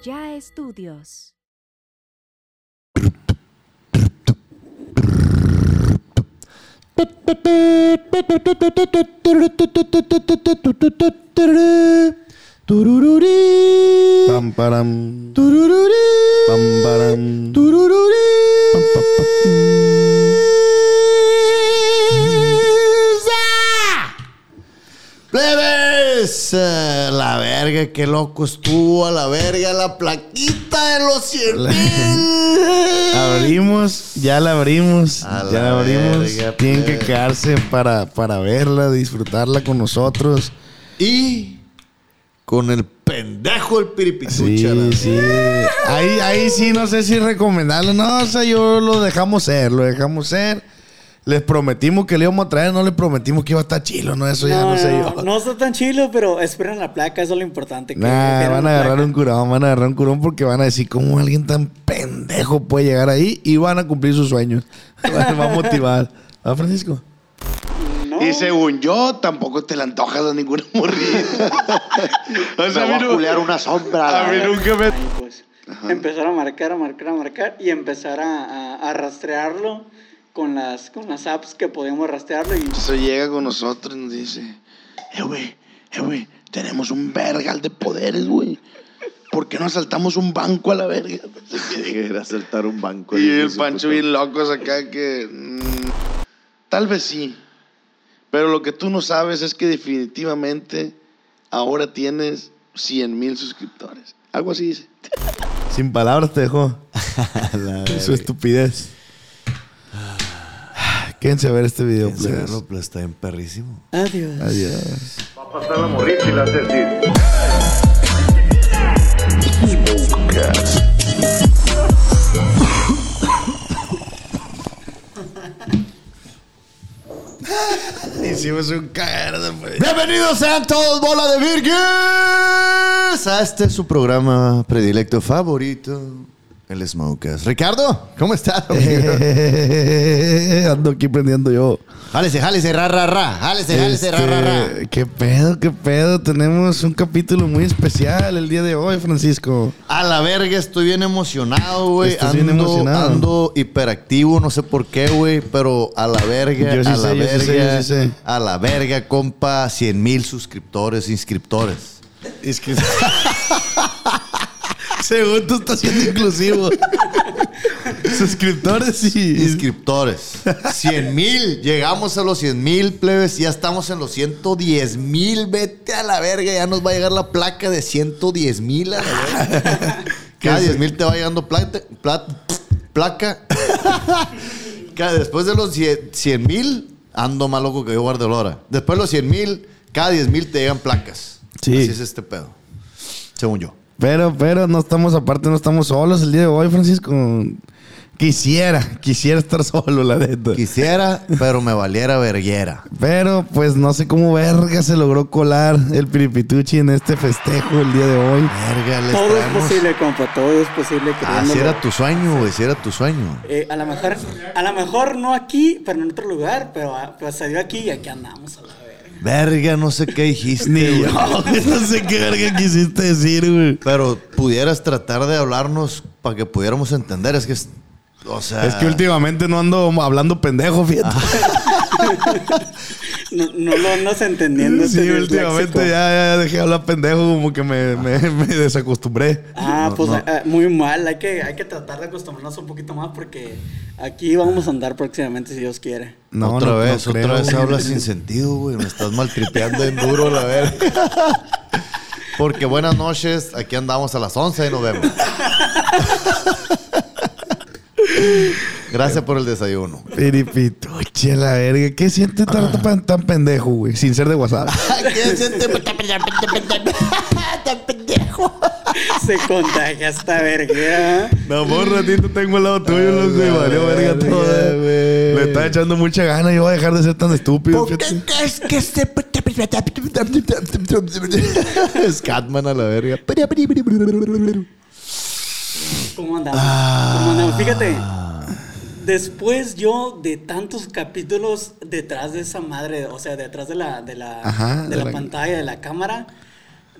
Allá estudios. Pam, param. Pam, param. Pam, pa, pa, ¡Plebes! Eh, La verga, qué loco estuvo a la verga la plaquita de los 100 mil. Abrimos, ya la abrimos, A ya la abrimos. verga, Tienen que pues. quedarse para, para verla, disfrutarla con nosotros. Y con el pendejo del piripitucha. sí. Ahí, ahí sí, no sé si recomendarlo. No, o sea, yo lo dejamos ser, lo dejamos ser. Les prometimos que le íbamos a traer, no les prometimos que iba a estar chilo, no, eso ya no, sé yo. no está tan chilo, pero esperen la placa, eso es lo importante. que- Nah, van a agarrar placa. un curón, van a agarrar un curón porque van a decir cómo alguien tan pendejo puede llegar ahí y van a cumplir sus sueños. Va a motivar. ¿Va, Francisco? No. Y según yo, tampoco te la antojas a ninguna morrita. o sea, Me a voy mí a no- culear una sombra. a mí nunca me... Pues, empezar a marcar, a marcar, a marcar y empezar a, a- a rastrearlo con las, con las apps que podíamos rastrearlo. Y Eso llega con nosotros y nos dice, eh, güey, eh, güey, tenemos un vergal de poderes, güey. ¿Por qué no asaltamos un banco a la verga? Era saltar un banco. y el Pancho bien locos acá que... mm, tal vez sí. Pero lo que tú no sabes es que definitivamente ahora tienes 100 mil suscriptores. Algo así dice. Sin palabras te dejó. Su estupidez. Quédense a ver este video, please. Cerro, pero está en perrísimo. adiós. Adiós. Hicimos un cagadero después. Bienvenidos sean todos, bola de virgues, a este su programa predilecto favorito, el Smokers. Ricardo, ¿cómo estás? amigo? Ando aquí prendiendo yo. jálese, jálese, ra, ra, ra. Jálese, jálese, ra, ra, ra. Este, ¿Qué pedo, qué pedo? Tenemos un capítulo muy especial el día de hoy, Francisco. A la verga, estoy bien emocionado, güey. Estás Ando, bien emocionado. ando hiperactivo, no sé por qué, güey, pero a la verga, Yo sí a sé, la yo sí verga, sé, yo sí sé. a la verga, compa, 100 mil suscriptores, inscriptores. Es que. Según tú estás siendo inclusivo. Suscriptores y. Inscriptores. 100 mil. Llegamos a los 100 mil, plebes. Ya estamos en los 110 mil. Vete a la verga. Ya nos va a llegar la placa de 110 mil. Cada 10 mil te va llegando plata, plat- placa. Cada- después de los 100 mil, ando más loco que yo guardolora. Después de los 100 mil, cada 10 mil te llegan placas. Sí. Así es este pedo. Según yo. Pero, pero no estamos aparte, no estamos solos el día de hoy, Francisco. Quisiera, quisiera estar solo, la neta. Quisiera, pero me valiera verguera. Pero, pues no sé cómo verga se logró colar el piripituchi en este festejo el día de hoy. Verga, les Todo es posible, compa, todo es posible. Ah, si era tu sueño, güey, si era tu sueño. Eh, a lo mejor, a lo mejor no aquí, pero en otro lugar, pero ah, pues se dio aquí y aquí andamos a la verga. No sé qué dijiste, Ni yo, no sé qué verga quisiste decir, güey. Pero pudieras tratar de hablarnos para que pudiéramos entender. Es que, es- o sea... Es que últimamente no ando hablando pendejo, fíjate. No, no lo andas entendiendo. Sí, este últimamente ya, ya dejé de hablar pendejo, como que me, me, me desacostumbré. Ah, No, pues no. ah, muy mal. Hay que, hay que tratar de acostumbrarnos un poquito más porque aquí vamos a andar próximamente si Dios quiere. No, otra no, no vez, creo, otra vez hablas sin sentido, güey. Me estás maltripeando en duro, la verga. Porque buenas noches, aquí andamos a las 11 y nos vemos. Gracias por el desayuno. Piripituche, la verga. ¿Qué siente estar tan, tan pendejo, güey? Sin ser de WhatsApp. ¿Qué siente? Tan pendejo. Se contagia esta verga. No, por ratito tengo al lado tuyo, loco, y la valió verga todo. güey. Le está echando mucha gana y voy a dejar de ser tan estúpido. ¿Por qué crees que se... Scatman a la verga. ¿Cómo andamos? Ah. ¿Cómo andamos? Fíjate. Después yo de tantos capítulos detrás de esa madre, o sea, detrás de la, de la, Ajá, de de la la- pantalla, de la cámara,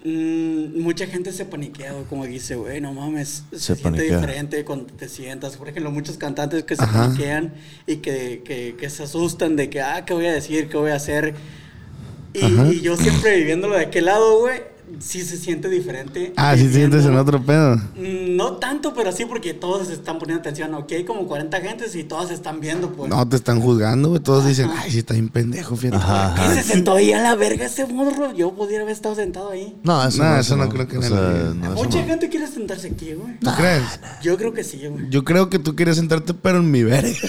mm, mucha gente se paniquea, como dice, güey, no mames, se, Se siente diferente cuando te sientas. Por ejemplo, muchos cantantes que se Ajá. paniquean y que, que, que se asustan de que, ah, ¿qué voy a decir? ¿Qué voy a hacer? Y, y yo siempre viviéndolo de aquel lado, güey, sí se siente diferente. Ah, sí sientes en otro pedo. Mm, No tanto, pero sí porque todos se están poniendo atención. Ok, hay como 40 gentes y todos se están viendo, pues. No, te están juzgando, güey. Todos dicen, ay, sí, está bien pendejo, fíjate. Ajá. ¿Qué se sentó ahí a la verga ese morro? Yo pudiera haber estado sentado ahí. No, eso No, no, eso no creo que o sea, no, Mucha gente quiere sentarse aquí, güey. ¿Tú crees? Yo creo que sí, güey. Yo creo que tú quieres sentarte, pero en mi verga.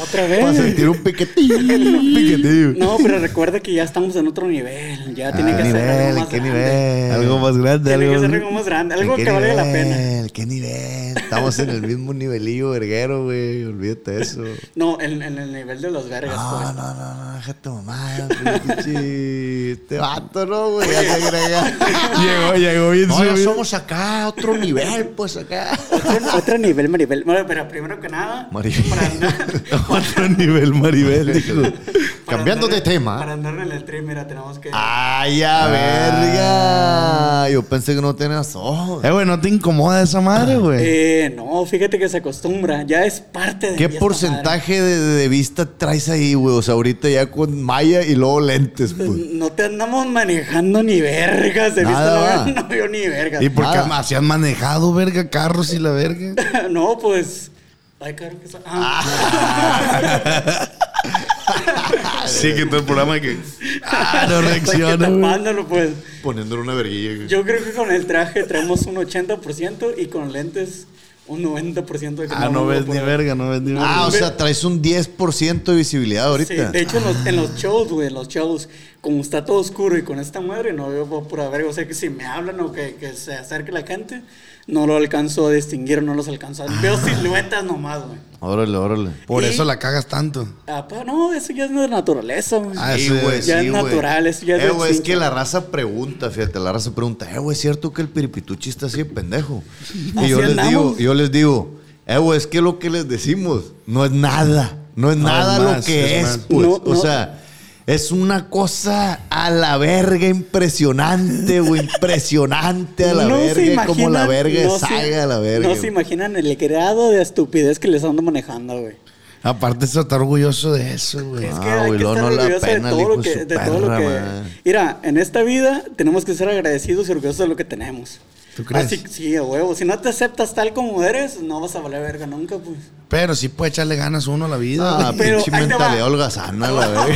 ¿Otra Para vez? sentir un piquetillo. Piquetillo. No, pero recuerda que ya estamos en otro nivel. Ya tiene que ¿Qué ser algo nivel? ¿Qué nivel? Algo más grande, Tiene que algo ser más... algo más grande. Algo ¿Qué que valga la pena. nivel? ¿Qué nivel? Estamos en el mismo nivelillo verguero, güey. Olvídate eso. No, en, en el nivel de los vergas, No, pues. no, no, no, déjate mamá, pinche. Este vato, ¿no, güey? Ya se agrega. Llegó, llegó bien No, ya somos acá, otro nivel, pues acá. Otro, otro nivel, Maribel. Bueno, pero primero que nada, Maribel. para Otro nivel, Maribel, dijo. Cambiando andar- de tema. Para andar en el tren, mira, tenemos que. ¡Ay, a verga! Yo pensé que no tenías ojos. Eh, güey, ¿no te incomoda esa madre, güey? Eh, no, fíjate que se acostumbra, ya es parte de ¿Qué porcentaje de, de vista traes ahí, güey? O sea, ahorita ya con malla y luego lentes, pues. No te andamos manejando ni vergas, de Nada. vista no, no veo ni vergas. ¿Y por qué así han manejado, verga, carros y la verga? no, pues. Ay, claro que sa- ah. sí, que todo el programa que... Ah, no reacciona, tapándolo, pues. Poniéndole una verguilla. Yo creo que con el traje traemos un 80% y con lentes un 90% de que Ah, no me ves ni verga, no ves ni verga. Ah, o sea, traes un 10% de visibilidad Sí, ahorita. de hecho, en los, en los shows, güey, en los shows, como está todo oscuro y con esta madre, no veo por pura verga. O sea, que si me hablan o que, que se acerque la gente, no lo alcanzo a distinguir, no los alcanzo a... Veo siluetas nomás, güey. Órale, órale. Por y- eso la cagas tanto. Ah, pa- no, eso ya es de naturaleza, güey. Ah, Sí, sí, güey, ya sí, es güey. natural, eso ya es Eh, güey, es que la raza pregunta, fíjate, la raza pregunta, eh, güey, ¿es cierto que el piripituchi está así de pendejo? Y Así yo les digo, yo les digo, eh, güey, es que lo que les decimos no es nada, no es No, nada es lo que es es, pues. No, o no. sea, es una cosa a la verga impresionante, güey, impresionante a la No verga, como la imaginan- verga no saga a la verga. No se imaginan el grado de estupidez que les ando manejando, güey. Aparte, está orgulloso de eso, güey. Es Ah, que hay güey, que estar no orgulloso de todo lo que, de todo lo que. Mira, en esta vida tenemos que ser agradecidos y orgullosos de lo que tenemos. ¿Tú crees? Así, sí, a huevo. Si no te aceptas tal como eres, no vas a valer verga nunca, pues. Pero sí puede echarle ganas uno a la vida, Ah. Pero pinche ahí te va. mentalidad holgazana, la verga.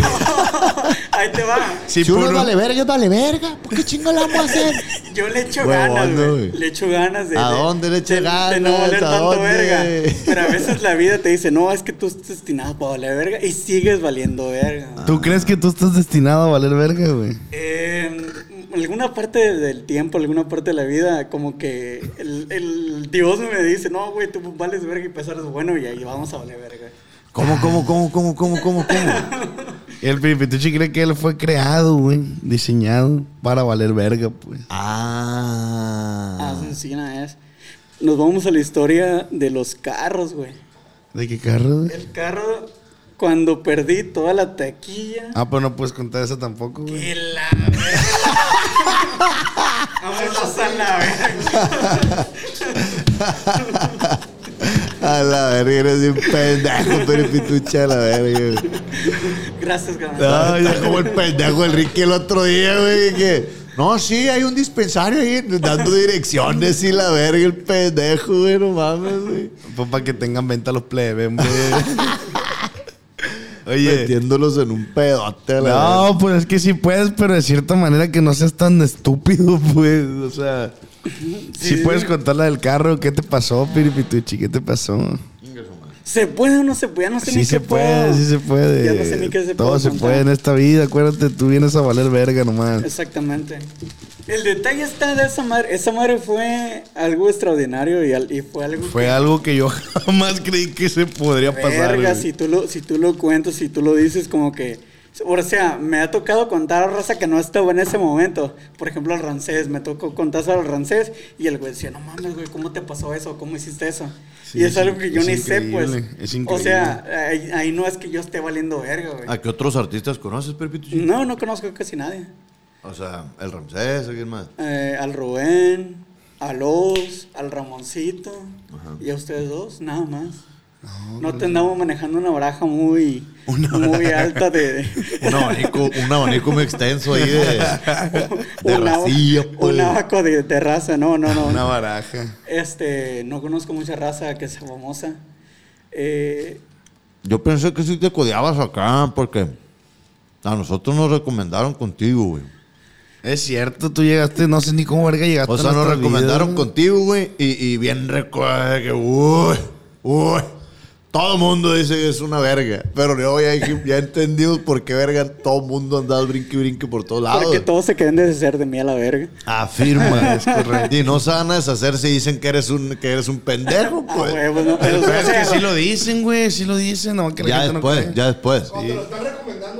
Ahí te va. Sí, si uno vale verga, vale verga. ¿Por qué chingo la vamos a hacer? Yo le echo Huevón, ganas, ¿no, güey. Le echo ganas de. ¿A de- dónde le echa de- De ganas? no valer ¿A tanto dónde? verga. Pero a veces la vida te dice, no, es que tú estás destinado para valer verga y sigues valiendo verga. ¿Tú crees que tú estás destinado a valer verga, güey? En alguna parte del tiempo, alguna parte de la vida, como que el, el Dios me dice, no, güey, tú vales verga y pesar es bueno y ahí vamos a valer verga. ¿Cómo, cómo, cómo, cómo, cómo, cómo, cómo? El Piripituchi cree que él fue creado, güey, diseñado para valer verga, pues. Ah, Ah. sencilla es. Nos vamos a la historia de los carros, güey. ¿De qué carro, güey? El carro, cuando perdí toda la taquilla. Ah, pues no puedes contar eso tampoco, güey. ¡Que la verga! Vámonos a la verga. A la verga, eres un pendejo, pero pitucha a la verga. güey. Gracias, cabrón. Ah, ya como el pendejo el Ricky el otro día, güey, que... No, sí, hay un dispensario ahí dando direcciones y la verga, el pendejo, güey, no mames, güey. Pues para que tengan venta los plebes, hombre. Oye. Metiéndolos en un pedote la. No, pues es que sí puedes, pero de cierta manera que no seas tan estúpido, pues. O sea, sí, puedes contar la del carro. ¿Qué te pasó, Piripituchi? ¿Qué te pasó? ¿Se puede o no se puede? Ya no sé Sí ni se qué puede, puedo- sí se puede. Ya no sé ni qué se Todo puedo se contar. puede en esta vida. Acuérdate, tú vienes a valer verga nomás. Exactamente. El detalle está de esa madre. Esa madre fue algo extraordinario y, fue algo Fue que- algo que yo jamás creí que se podría pasar. Verga, si tú, lo, si tú lo cuentas, si tú lo dices, como que. O sea, me ha tocado contar a raza que no estaba en ese momento. Por ejemplo, al rancés, me tocó contar al rancés y el güey decía, no mames, güey, ¿cómo te pasó eso? ¿Cómo hiciste eso? Sí, y es es algo que yo ni sé, pues. increíble, es O increíble. sea, ahí, ahí no es que yo esté valiendo verga, güey. ¿A qué otros artistas conoces, Pepito? No, no conozco casi nadie. O sea, el Ramsés, ¿alguien más? Eh, al Rubén, a Los, al Ramoncito y a ustedes dos, nada más. No, te andamos manejando una baraja muy, muy alta de, Un abanico, un abanico muy extenso ahí de, de un, ab- racilla, pues. un abaco de, de raza, no, no, no. Una baraja. Este, no conozco mucha raza que sea famosa. Eh, Yo pensé que sí te codiabas acá porque a nosotros nos recomendaron contigo, güey. Es cierto, tú llegaste, no sé ni cómo verga llegaste. O sea, nos recomendaron contigo, güey, y, y bien recuerda que, uy, uy, todo el mundo dice que es una verga. Pero yo ya, ya entendimos por qué verga todo el mundo anda brinque y brinque por todos lados. porque todos se quieren deshacer de mí a la verga. Afirma, es correcto. Y no se van a deshacer si dicen que eres un, que eres un pendejo, Ah, pues. huevos, no, pero, es que sí lo dicen, güey, sí lo dicen, no que la Ya gente no después, cree. ya después. Están recomendando,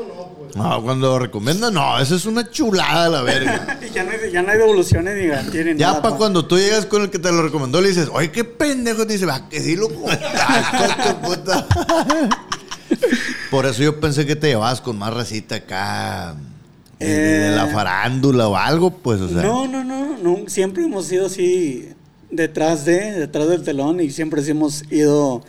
no, cuando lo recomiendan, no, eso es una chulada la verga. ya, no hay, ya no hay devoluciones ni garantías ni Ya nada. para pa. cuando tú llegas con el que te lo recomendó, le dices, oye, qué pendejo, te dice, va, que sí lo contaste, puta. Por eso yo pensé que te llevabas con más recita acá, de, de- la Eh. farándula o algo, pues, o sea. No, no, no, no, siempre hemos sido así detrás de, detrás del telón y siempre sí hemos ido,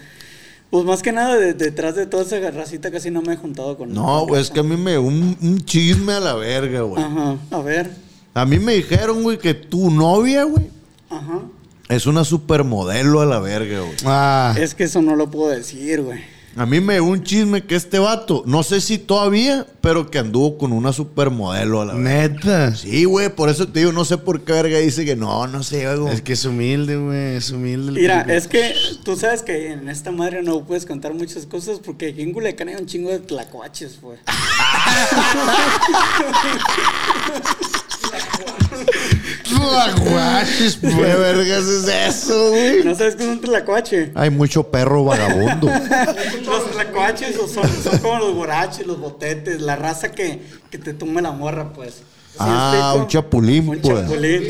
pues más que nada de- detrás de toda esa racita casi no me he juntado con No, güey, es que a mí me un, un chisme a la verga, güey. Ajá, a ver, A mí me dijeron, güey, que tu novia, güey, ajá. es una supermodelo a la verga, güey. Ah, Es que eso no lo puedo decir, güey. A mí me dio un chisme que este vato, no sé si todavía, pero que anduvo con una supermodelo a la neta. Sí, güey, por eso te digo, no sé por qué verga dice que no, no sé, güey. Es que es humilde, güey, es humilde. Mira, es que tú sabes que en esta madre no puedes contar muchas cosas porque aquí en Culiacán hay un chingo de tlacuaches, güey. Tlacuaches, ¿Qué vergas es eso, güey? ¿No sabes qué es un tlacuache? Hay mucho perro vagabundo. Los tlacuaches o son, son como los guaraches, los botetes, la raza que, que te tumba la morra, pues. ¿Sí me Ah, explico? un chapulín, Un pues. chapulín.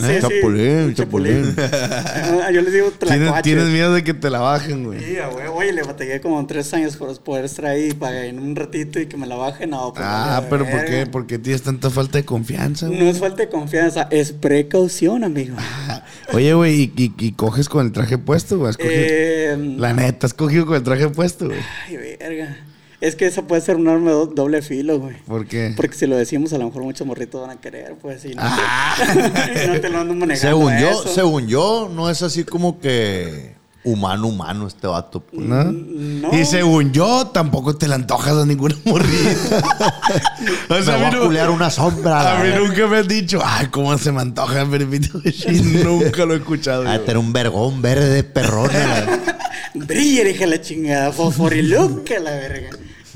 Sí, sí, Chapulín, chapulín. Ah, Yo les digo ¿Tienes, tienes miedo de que te la bajen, güey. Sí, güey, oye, le batallé como tres años por poder estar ahí para en un ratito y que me la bajen. No, pues, Ah, pero ¿por qué? ¿Por qué tienes tanta falta de confianza, güey? No es falta de confianza, es precaución, amigo. Oye, güey, ¿y, y, y coges con el traje puesto, güey? ¿Has cogido- Eh, La neta, has cogido con el traje puesto, güey. Ay, verga. Es que eso puede ser un arma de doble filo, güey. ¿Por qué? Porque si lo decimos, a lo mejor muchos morritos van a querer, pues, y no, Ah. te, no te lo andan manejando. según yo, eso. según yo, no es así como que humano, humano este vato. pues. ¿No? No. Y según yo, tampoco te la antojas a ninguna morrita. o sea, a a mí, culear una sombra. a mí nunca me han dicho, ay, cómo se me antoja el Pepito. Nunca lo he escuchado. yo. tener un vergón verde perrón. la- Brilla, hija la chingada, fosforiluca la verga.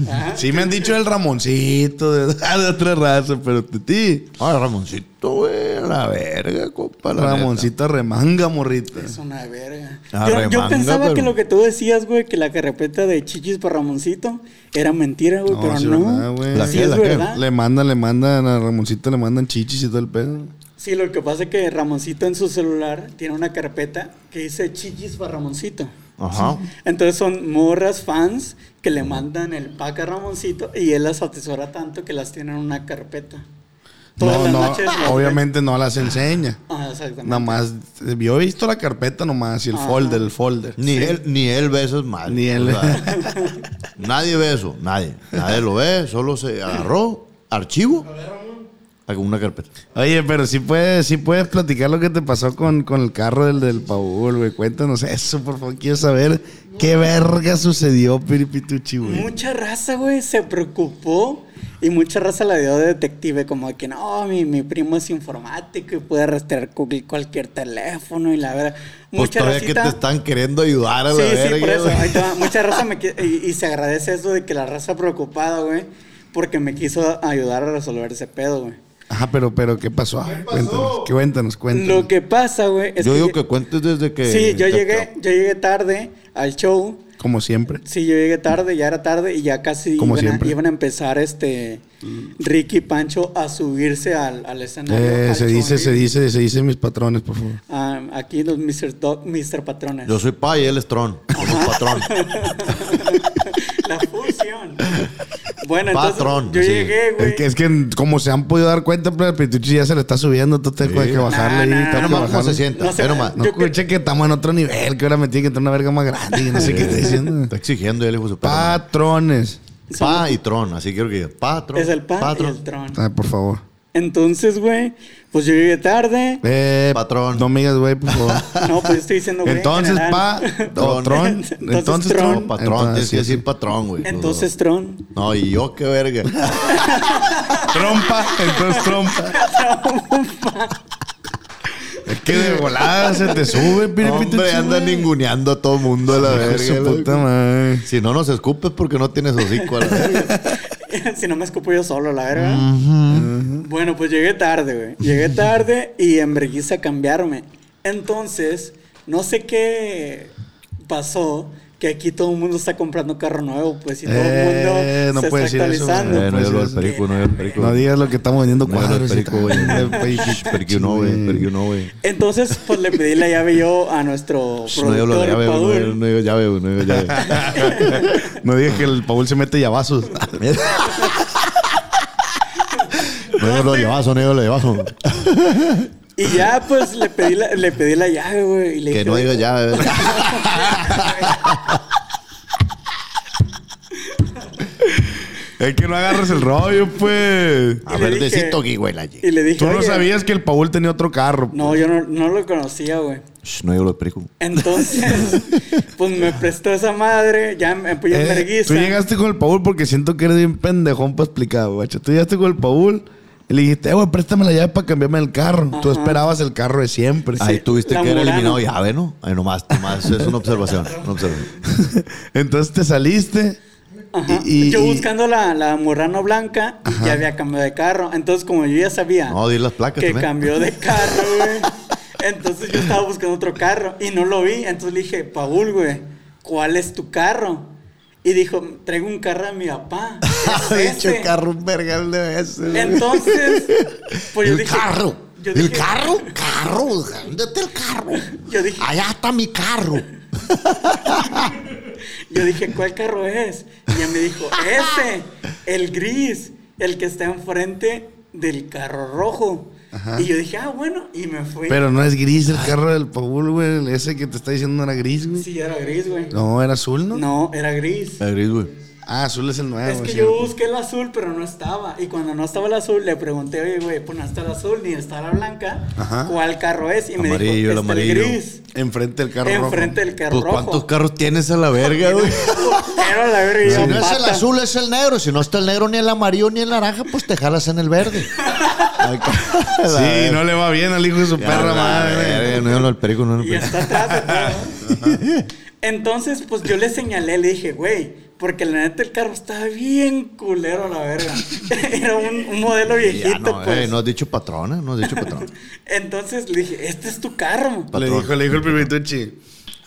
Ajá. Sí me han dicho el Ramoncito de, de otra raza, pero de ti, Ay, Ramoncito, güey, la verga, compa. Ramoncito remanga, morrita. Es una verga. Ah, yo, yo remanga, pensaba pero- que lo que tú decías, güey, que la carrepeta de chichis para Ramoncito era mentira, güey, pero sí, no. verdad, güey. ¿La sí es la verdad. Le mandan, le mandan a Ramoncito, le mandan chichis y todo el pedo. Sí, lo que pasa es que Ramoncito en su celular tiene una carpeta que dice chichis para Ramoncito. Ajá. Entonces son morras fans que le mandan el pack a Ramoncito y él las atesora tanto que las tiene en una carpeta. Todas No, las no, noches obviamente no las enseña. Ah, exactamente. Nada más, yo he visto la carpeta nomás y el Ajá. folder, el folder. Ni él, ni él ve esas madres. Ni él. O sea, nadie ve eso, nadie. Nadie lo ve, solo se agarró archivo Hago una carpeta. Oye, pero sí puedes, sí puedes platicar lo que te pasó con, con el carro del, del Paul, güey. Cuéntanos eso, por favor. Quiero saber qué verga sucedió, Piripituchi, güey. Mucha raza, güey, se preocupó y mucha raza la dio de detective, como de que no, mi, mi primo es informático y puede rastrear cu- cualquier teléfono y la verdad. Pues Mucha todavía que te están queriendo ayudar a la Sí, verga. sí, por eso. Mucha raza me y, y se agradece eso de que la raza preocupada, güey, porque me quiso ayudar a resolver ese pedo, güey. Ajá, pero, pero ¿qué pasó? Cuéntanos, cuéntanos, cuéntanos. Lo que pasa, güey, Yo que digo que cuentes desde que. Sí, yo llegué, yo llegué tarde al show. Como siempre. Sí, yo llegué tarde, ya era tarde y ya casi Como iban a, siempre. iban a empezar este Ricky y Pancho a subirse al, al escenario. Eh, al se show dice, se dice, se dice mis patrones, por favor. Ah, aquí los Mr. Dog- Mr. Patrones. Yo soy pa y él es tron. Somos patrón. La fusión. Bueno, entonces Patrón, yo sí. llegué, güey. Es que, es que como se han podido dar cuenta, pero el Pituchi ya se le está subiendo, tú te tienes que bajarle Nah, ahí, nah, tengo cómo se sienta. No sé, Ve nomás. No Yo que- estamos en otro nivel, que ahora me tiene que entrar una verga más grande y no sé qué está diciendo. Está exigiendo él, hijo su. Patrones. Pa y tron, así quiero que diga. Patrón. Es el pan y patrón. el tron. Ah, por favor. Entonces, güey, pues yo llegué tarde. Eh, Patrón. No me digas, güey, por favor. No, pues estoy diciendo, güey. en Entonces, pa, general. o tron. Entonces, Entonces, tron. tron. Patrón, tienes Entonces, que decir patrón, güey. Entonces, Tron. No, y yo qué verga. Trompa, entonces trompa. es que de volada se te sube, piripituchi. Hombre, anda ninguneando a todo mundo a la verga. su loco. puta madre. Si no nos escupes porque no tienes hocico a la verga. si no me escupo yo solo, la verdad. Bueno, pues llegué tarde, güey. Llegué tarde y en vergüenza a cambiarme. Entonces, no sé qué pasó. Que aquí todo el mundo está comprando carro nuevo, pues, y todo Eh, el no mundo se puede está decir eso, actualizando. güey. Eh, no pues, digas lo del es- perico, no perico. No digas lo que estamos vendiendo No cuadros. y perico, güey. tal. Perico no, güey. Perico no, güey. Entonces, pues le pedí la llave yo a nuestro No productor, llave, güey. Paul. No digas llave, güey. No digas llave. No digas que el Paul se mete llavazos. No digas lo llavazo, no digas lo llavazo. Y ya, pues, le pedí la, le pedí la llave, güey. y le Que dije, no digas llave. es que no agarres el rollo, pues. A Y le verdecito, dije- güey, la Y le dije, Tú no "Oye". sabías que el Paul tenía otro carro. No, yo no, no lo conocía, güey. No digas lo de perico. Entonces, pues me prestó esa madre, ya me en Eh, vergüenza. tú llegaste con el Paul porque siento que eres bien pendejón para explicar, güey. Tú llegaste con el Paul le dijiste, eh, güey, préstame la llave para cambiarme el carro. Tú esperabas el carro de siempre. Ahí tuviste la que haber Murano. eliminado llave, ¿no? Ahí nomás, nomás. Es una observación. Una observación. Entonces te saliste. Ajá. y- y- yo y- buscando la, la Murano blanca y ya había cambiado de carro. Entonces, como yo ya sabía No, di las placas que también. cambió de carro, güey. Entonces yo estaba buscando otro carro y no lo vi. Entonces le dije, Paul, güey, ¿cuál es tu carro? Y dijo, traigo un carro de mi papá. Es Dicho ese". carro un vergal de veces. Entonces, pues yo el dije. carro. yo el carro, carro. ¿Dónde está el carro? Yo dije, Allá está mi carro. Yo dije, ¿cuál carro es? Y ella me dijo, ese, el gris, el que está enfrente del carro rojo. Y yo dije, ah, bueno, y me fui. Pero no es gris el carro del Paul, güey. Ese que te está diciendo no era gris, güey. Sí, era gris, güey. No, era azul, ¿no? No, era gris. El gris, güey. Ah, azul es el nuevo. Es que sí. yo busqué el azul, pero no estaba. Y cuando no estaba el azul, le pregunté, oye, güey, pues no está el azul ni está la blanca. Ajá. ¿Cuál carro es? Y me Amarillo, el dijo, está amarillo. el gris. Enfrente del carro rojo. Enfrente del carro Pues rojo. ¿cuántos carros tienes a la verga, güey? Pero la verga, Si no es el azul, es el negro. Si no está el negro, ni el amarillo, ni el naranja, pues te jalas en el verde. Sí, no le va bien al hijo de su perra madre. madre. No, no, el perico, no, el Y está atrás. Entonces, pues yo le señalé, le dije, güey, porque la neta el carro estaba bien culero, la verga. Era un, un modelo Ya viejito, no, pues. eh, no has dicho patrona, no has dicho patrona. Entonces le dije, este es tu carro. Le Patrón. dijo, le dijo el primituchi.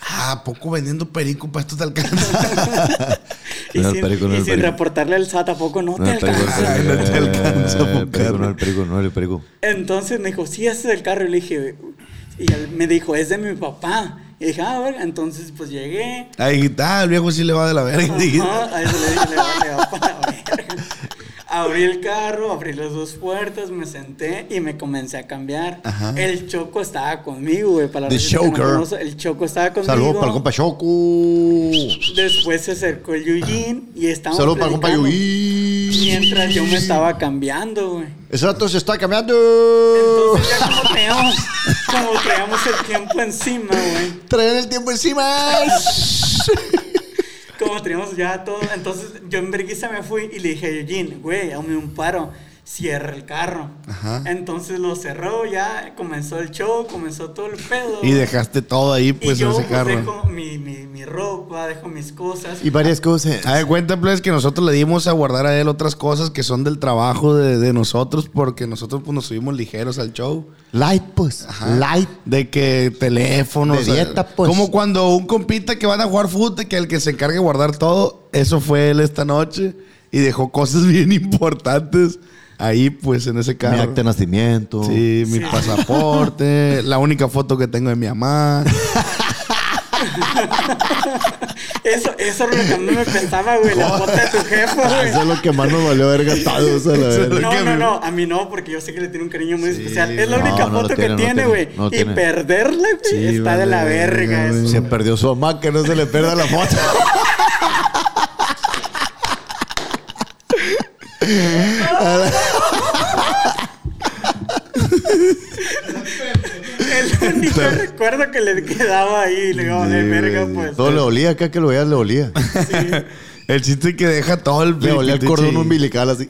Ah, ¿a poco vendiendo perico para esto te alcanza? Y, No, el sin, perico, no, y sin reportarle al SAT tampoco, no, No, te alcanza. perico, no te alcanza, eh, no, el perico, no, el perico. Entonces me dijo, sí, ese es el carro. Y le dije, y él me dijo, es de mi papá. Y dije, ah, verga. Entonces, pues llegué. Ahí está, el viejo sí le va de la verga. Ajá, a eso le dije, le va, le va para la verga. Abrí el carro, abrí las dos puertas, me senté y me comencé a cambiar. Ajá. El Choco estaba conmigo, güey. Para The no Choker. conoce, el Choco estaba conmigo. Saludos para el compa Choco. Después se acercó el Yujin y estábamos Saludos para el compa Yui. Mientras yo me estaba cambiando, güey. Ese rato se está cambiando. Entonces ya como como traíamos el tiempo encima, güey. Traen el tiempo encima. Como teníamos ya todo, entonces yo en vergüenza me fui y le dije a Eugene, güey, hazme un paro, cierra el carro. Ajá. Entonces lo cerró, ya comenzó el show, comenzó todo el pedo. Y dejaste todo ahí, Y pues, yo en ese pues, carro. dejo mi, mi, mi ropa, dejo mis cosas. y varias cosas. Haz de cuenta, pues, que nosotros le dimos a guardar a él otras cosas que son del trabajo de, de nosotros, porque nosotros pues, nos subimos ligeros al show. Light, pues. Light. De que teléfonos. De dieta, pues. Como cuando un compita que van a jugar fútbol, que el que se encargue de guardar todo, eso fue él esta noche. Y dejó cosas bien importantes ahí, pues, en ese Mi carro. acta de nacimiento. Sí, mi pasaporte, la única foto que tengo de mi mamá. Eso, eso es lo que a mí me pensaba, güey, la foto de tu jefa, güey. Eso es lo que más nos valió haber gastado. Eso, la verdad. No, no, no, a mí no, porque yo sé que le tiene un cariño muy especial. Es la no, única no foto tiene, que tiene, tiene, güey. no y perderla, güey, Sí, está de la verga, eso. Se perdió su mamá, que no se le pierda la foto. El único recuerdo que le quedaba ahí, le a valer verga, pues. Todo le olía, acá que lo veías le olía. El chiste es que deja todo el Le olía el cordón umbilical así.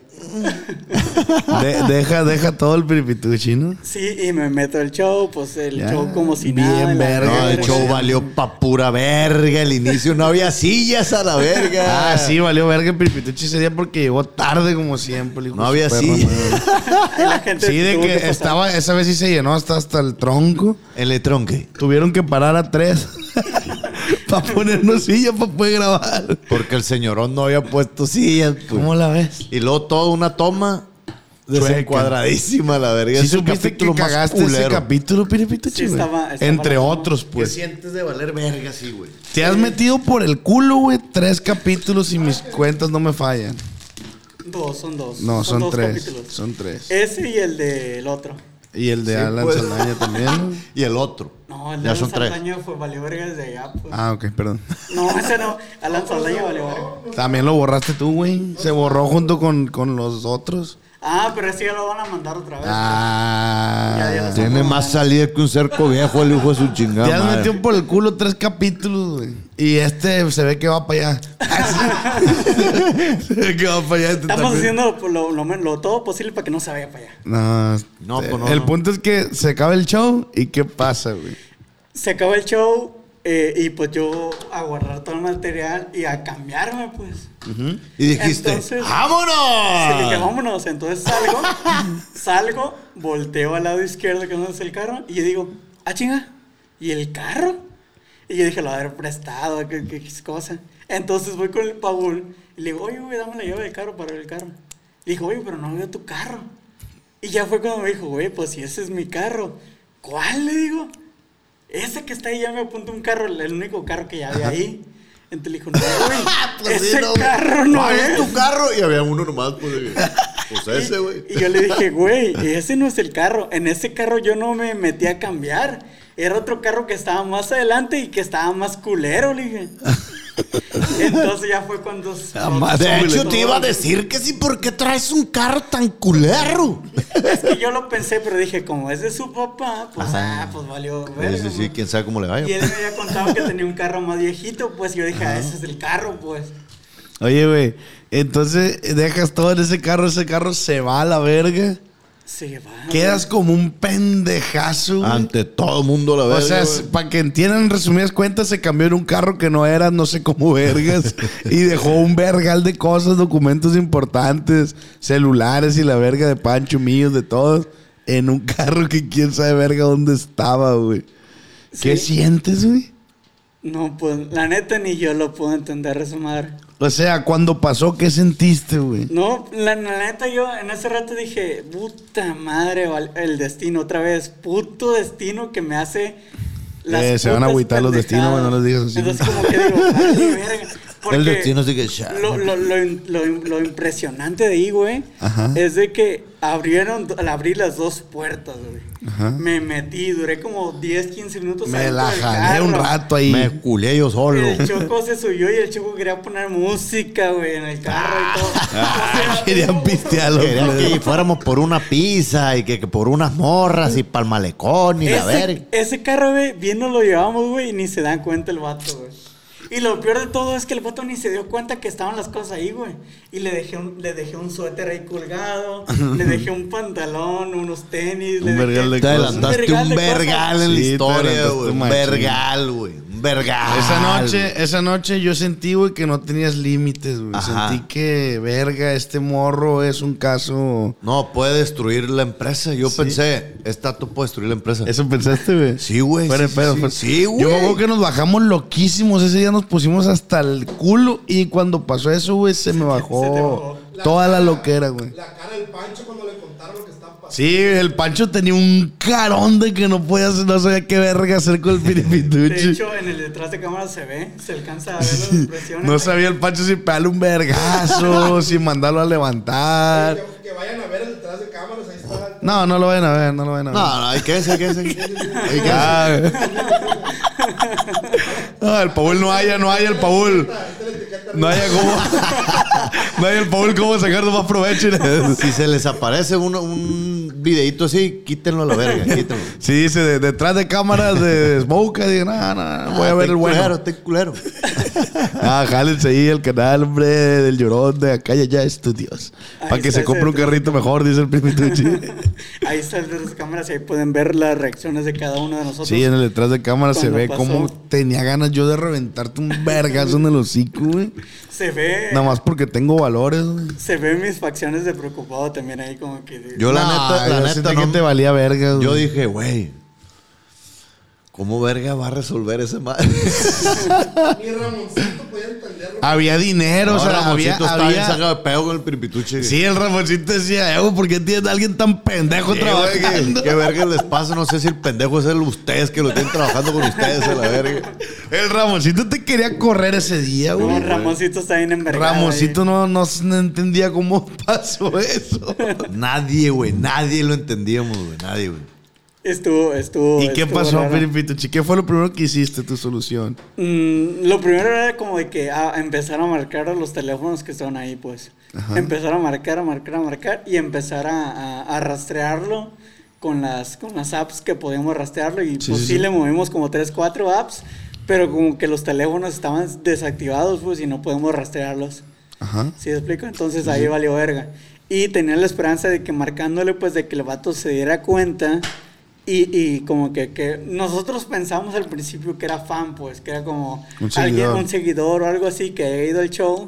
De- deja, deja todo el piripituchi, ¿no? Sí, y me meto al show, pues el Ya, show como si bien nada. la verga. No, el show valió pa' pura verga. El inicio no había sillas a la verga. Ah, sí, valió verga el piripituchi ese día porque llegó tarde como siempre. el hijo No había sillas. Sí, de que pasar. estaba, esa vez sí se llenó hasta, hasta el tronco. El etronque. Tuvieron que parar a tres para ponernos sillas para poder grabar. Porque el señorón no había puesto sillas. pues. ¿Cómo la ves? Y luego toda una toma Chueca. desencuadradísima la verga. ¿Sí Es el supiste que capítulo más cagaste ese capítulo, piripituchi? Sí, güey? estaba- estaba Entre otros, ¿Qué pues. sientes de valer verga así, güey? Te has metido por el culo, güey, tres capítulos y mis cuentas no me fallan. Dos, son dos. No, son, dos tres. capítulos. Son tres. Ese y el del otro. Y el de Sí, Alan pues. Saldaña también. Y el otro. No, el de Ya Alan son tres. Saldaña fue valió verga desde allá, pues. Ah, ok, perdón. No, ese no. Alan Saldaña valió verga. También lo borraste tú, güey. Se borró junto con, con los otros. Ah, pero ese ya lo van a mandar otra vez. Ah. Ya, ya Tiene más salida que un cerco viejo el hijo de su chingada. Madre. metido por el culo tres capítulos, güey. Y este se ve que va para allá. se ve que va para allá. este Estamos también. haciendo lo, lo, lo- todo posible para que no se vaya para allá. No, No, eh, pues no, El no. punto es que se acaba el show y ¿qué pasa, güey? Se acabó el show eh, y pues yo a guardar todo el material y a cambiarme, pues. Y dijiste, Entonces- ¡vámonos! Sí, dije, vámonos. Entonces salgo, salgo, volteo al lado izquierdo que no es el carro y yo digo, ah, chinga, ¿y el carro? Y yo dije, lo haber prestado, qué, qué, qué cosa. Entonces voy con el Paul y le digo, oye, güey, dame la llave del carro para ver el carro. Y dijo, oye, pero no veo tu carro. Y ya fue cuando me dijo, güey, pues si ese es mi carro. ¿Cuál? Le digo. Ese que está ahí ya me apunta un carro, el único carro que ya había ahí. Entonces le dijo, no, güey, Pues sí, ese no, carro no ¿cuál es. tu carro? Y había uno nomás, pues, pues ese, Y- güey. Y, yo le dije, güey, ese no es el carro. En ese carro yo no me metí a cambiar. Era otro carro que estaba más adelante y que estaba más culero, le dije. Entonces ya fue cuando... más De hecho, todo. te iba a decir que sí, ¿por qué traes un carro tan culero? Es que yo lo pensé, pero dije, como es de su papá, pues, ah, pues valió. Sí, verga, sí, sí, ¿no? quién sabe cómo le vaya. Y él me había contado que tenía un carro más viejito, pues yo dije, ah, ese es el carro, pues. Oye, güey, entonces dejas todo en ese carro, ese carro se va a la verga. Se va. Quedas como un pendejazo. güey. Ante todo mundo la O verga. sea, güey. para que entiendan en resumidas cuentas, se cambió en un carro que no era, no sé cómo vergas, y dejó un vergal de cosas, documentos importantes, celulares y la verga de Pancho míos, de todos, en un carro que quién sabe verga dónde estaba, güey. ¿Qué Sí. sientes, güey? No, pues la neta ni yo lo puedo entender, esa madre. O sea, cuando pasó, ¿qué sentiste, güey? No, la, la neta yo en ese rato dije, puta madre, el destino otra vez, puto destino que me hace Eh, se van a agüitar los destinos, güey, no les digas así. Entonces como que digo, verga. El destino sigue echando. Lo, lo, lo, lo, lo impresionante de ahí, güey, Ajá. es de que abrieron, al abrir las dos puertas, güey. Ajá. Me metí, duré como 10, 15 minutos. Me la jalé un rato ahí. Me culé yo solo. El Choco se subió y el Choco quería poner música, güey, en el carro y todo. O sea, Querían pistearlo. Quería plebe. que fuéramos por una pizza y que, que por unas morras y pa'l malecón y la verga. ese, ese carro, güey, bien nos lo llevamos, güey, y ni se dan cuenta el vato, güey. Y lo peor de todo es que el vato ni se dio cuenta que estaban las cosas ahí, güey. Y le dejé un, le dejé un suéter ahí colgado, le dejé un pantalón, unos tenis. le Un dejé- vergal de Te cosas. adelantaste vergal un de cosas. vergal en la Sí, te historia, adelantaste güey. Un vergal, güey. Un vergal. Esa noche, esa noche yo sentí, güey, que no tenías límites, güey. Sentí que, verga, este morro es un caso... No, puede destruir la empresa. Yo pensé, esta tú puede destruir la empresa. ¿Eso pensaste, güey? Sí, güey. Sí, pedo, sí, fuera- sí, güey. Yo me acuerdo que nos bajamos loquísimos. Ese día nos pusimos hasta el culo. Y cuando pasó eso, güey, se me bajó bajó. toda la loquera, güey. La cara del Pancho cuando le contaron lo que estaba pasando. Sí, el Pancho tenía un carón de que no podía hacer, no sabía qué verga hacer con el De piripituchi. hecho, en el detrás de cámara se ve, se alcanza a ver las expresiones. No sabía el Pancho si pegarle un vergazo, si mandarlo a levantar. Que, que vayan a ver el detrás de cámaras, ahí está. No, no lo vayan a ver, no lo vayan a ver. No, no, hay que ese, hay que ese. Hay que ese. Ah, Ah, el Paul no haya, no haya el Paul. No haya cómo. No haya el Paul cómo sacar más provecho. Si se les aparece un, un videito así, quítenlo a la verga, quítenlo. Sí, dice de- detrás de cámaras de Smoke. Digo, no, no, voy a Ah, ver el bueno. Culero, te culero. Ah, jálense ahí el canal, hombre, del llorón de acá y allá estudios. Para que se compre un carrito mejor, dice el primituchi. Ahí está el detrás de cámaras y ahí pueden ver las reacciones de cada uno de nosotros. Sí, en el detrás de cámaras se ve pasó. como tenía ganas yo de reventarte un vergazo en el hocico, güey. Se ve. Nada más porque tengo valores, güey. Se ven mis facciones de preocupado también ahí como que... Yo la No, neta, la yo neta no. que te valía verga, güey. Yo dije, güey, ¿cómo verga va a resolver ese madre? Ni Ramoncito podía entenderlo. Había dinero, o sea, había, Ramoncito está bien había- sacado de pedo con el piripituche. Sí, el Ramoncito decía, eh, güey, ¿por qué tienes a alguien tan pendejo Sí, güey, ¿qué, trabajando? qué verga les pasa? No sé si el pendejo es el ustedes que lo tienen trabajando con ustedes a la verga. El Ramoncito te quería correr ese día, No, güey. Ramoncito está bien envergado. Ramoncito no, no, no entendía cómo pasó eso. Nadie, güey, nadie lo entendíamos, güey, nadie, güey. Estuvo, estuvo... ¿Y qué estuvo pasó, raro. Piripituchi? ¿Qué fue lo primero que hiciste, tu solución? Mm, lo primero era como de que ah, empezar a marcar a los teléfonos que estaban ahí, pues. Empezar a marcar, a marcar, a marcar y empezar a, a- a rastrearlo con las, con las apps que podíamos rastrearlo. Y Sí, pues sí, sí, le movimos como 3, 4 apps, pero como que los teléfonos estaban desactivados, pues, y no podemos rastrearlos. Ajá. ¿Sí explico? Entonces ahí valió verga. Y tenía la esperanza de que marcándole, pues, de que el vato se diera cuenta. Y, y como que, que nosotros pensamos al principio que era fan, pues, que era como Un alguien, seguidor. un seguidor o algo así que haya ido al show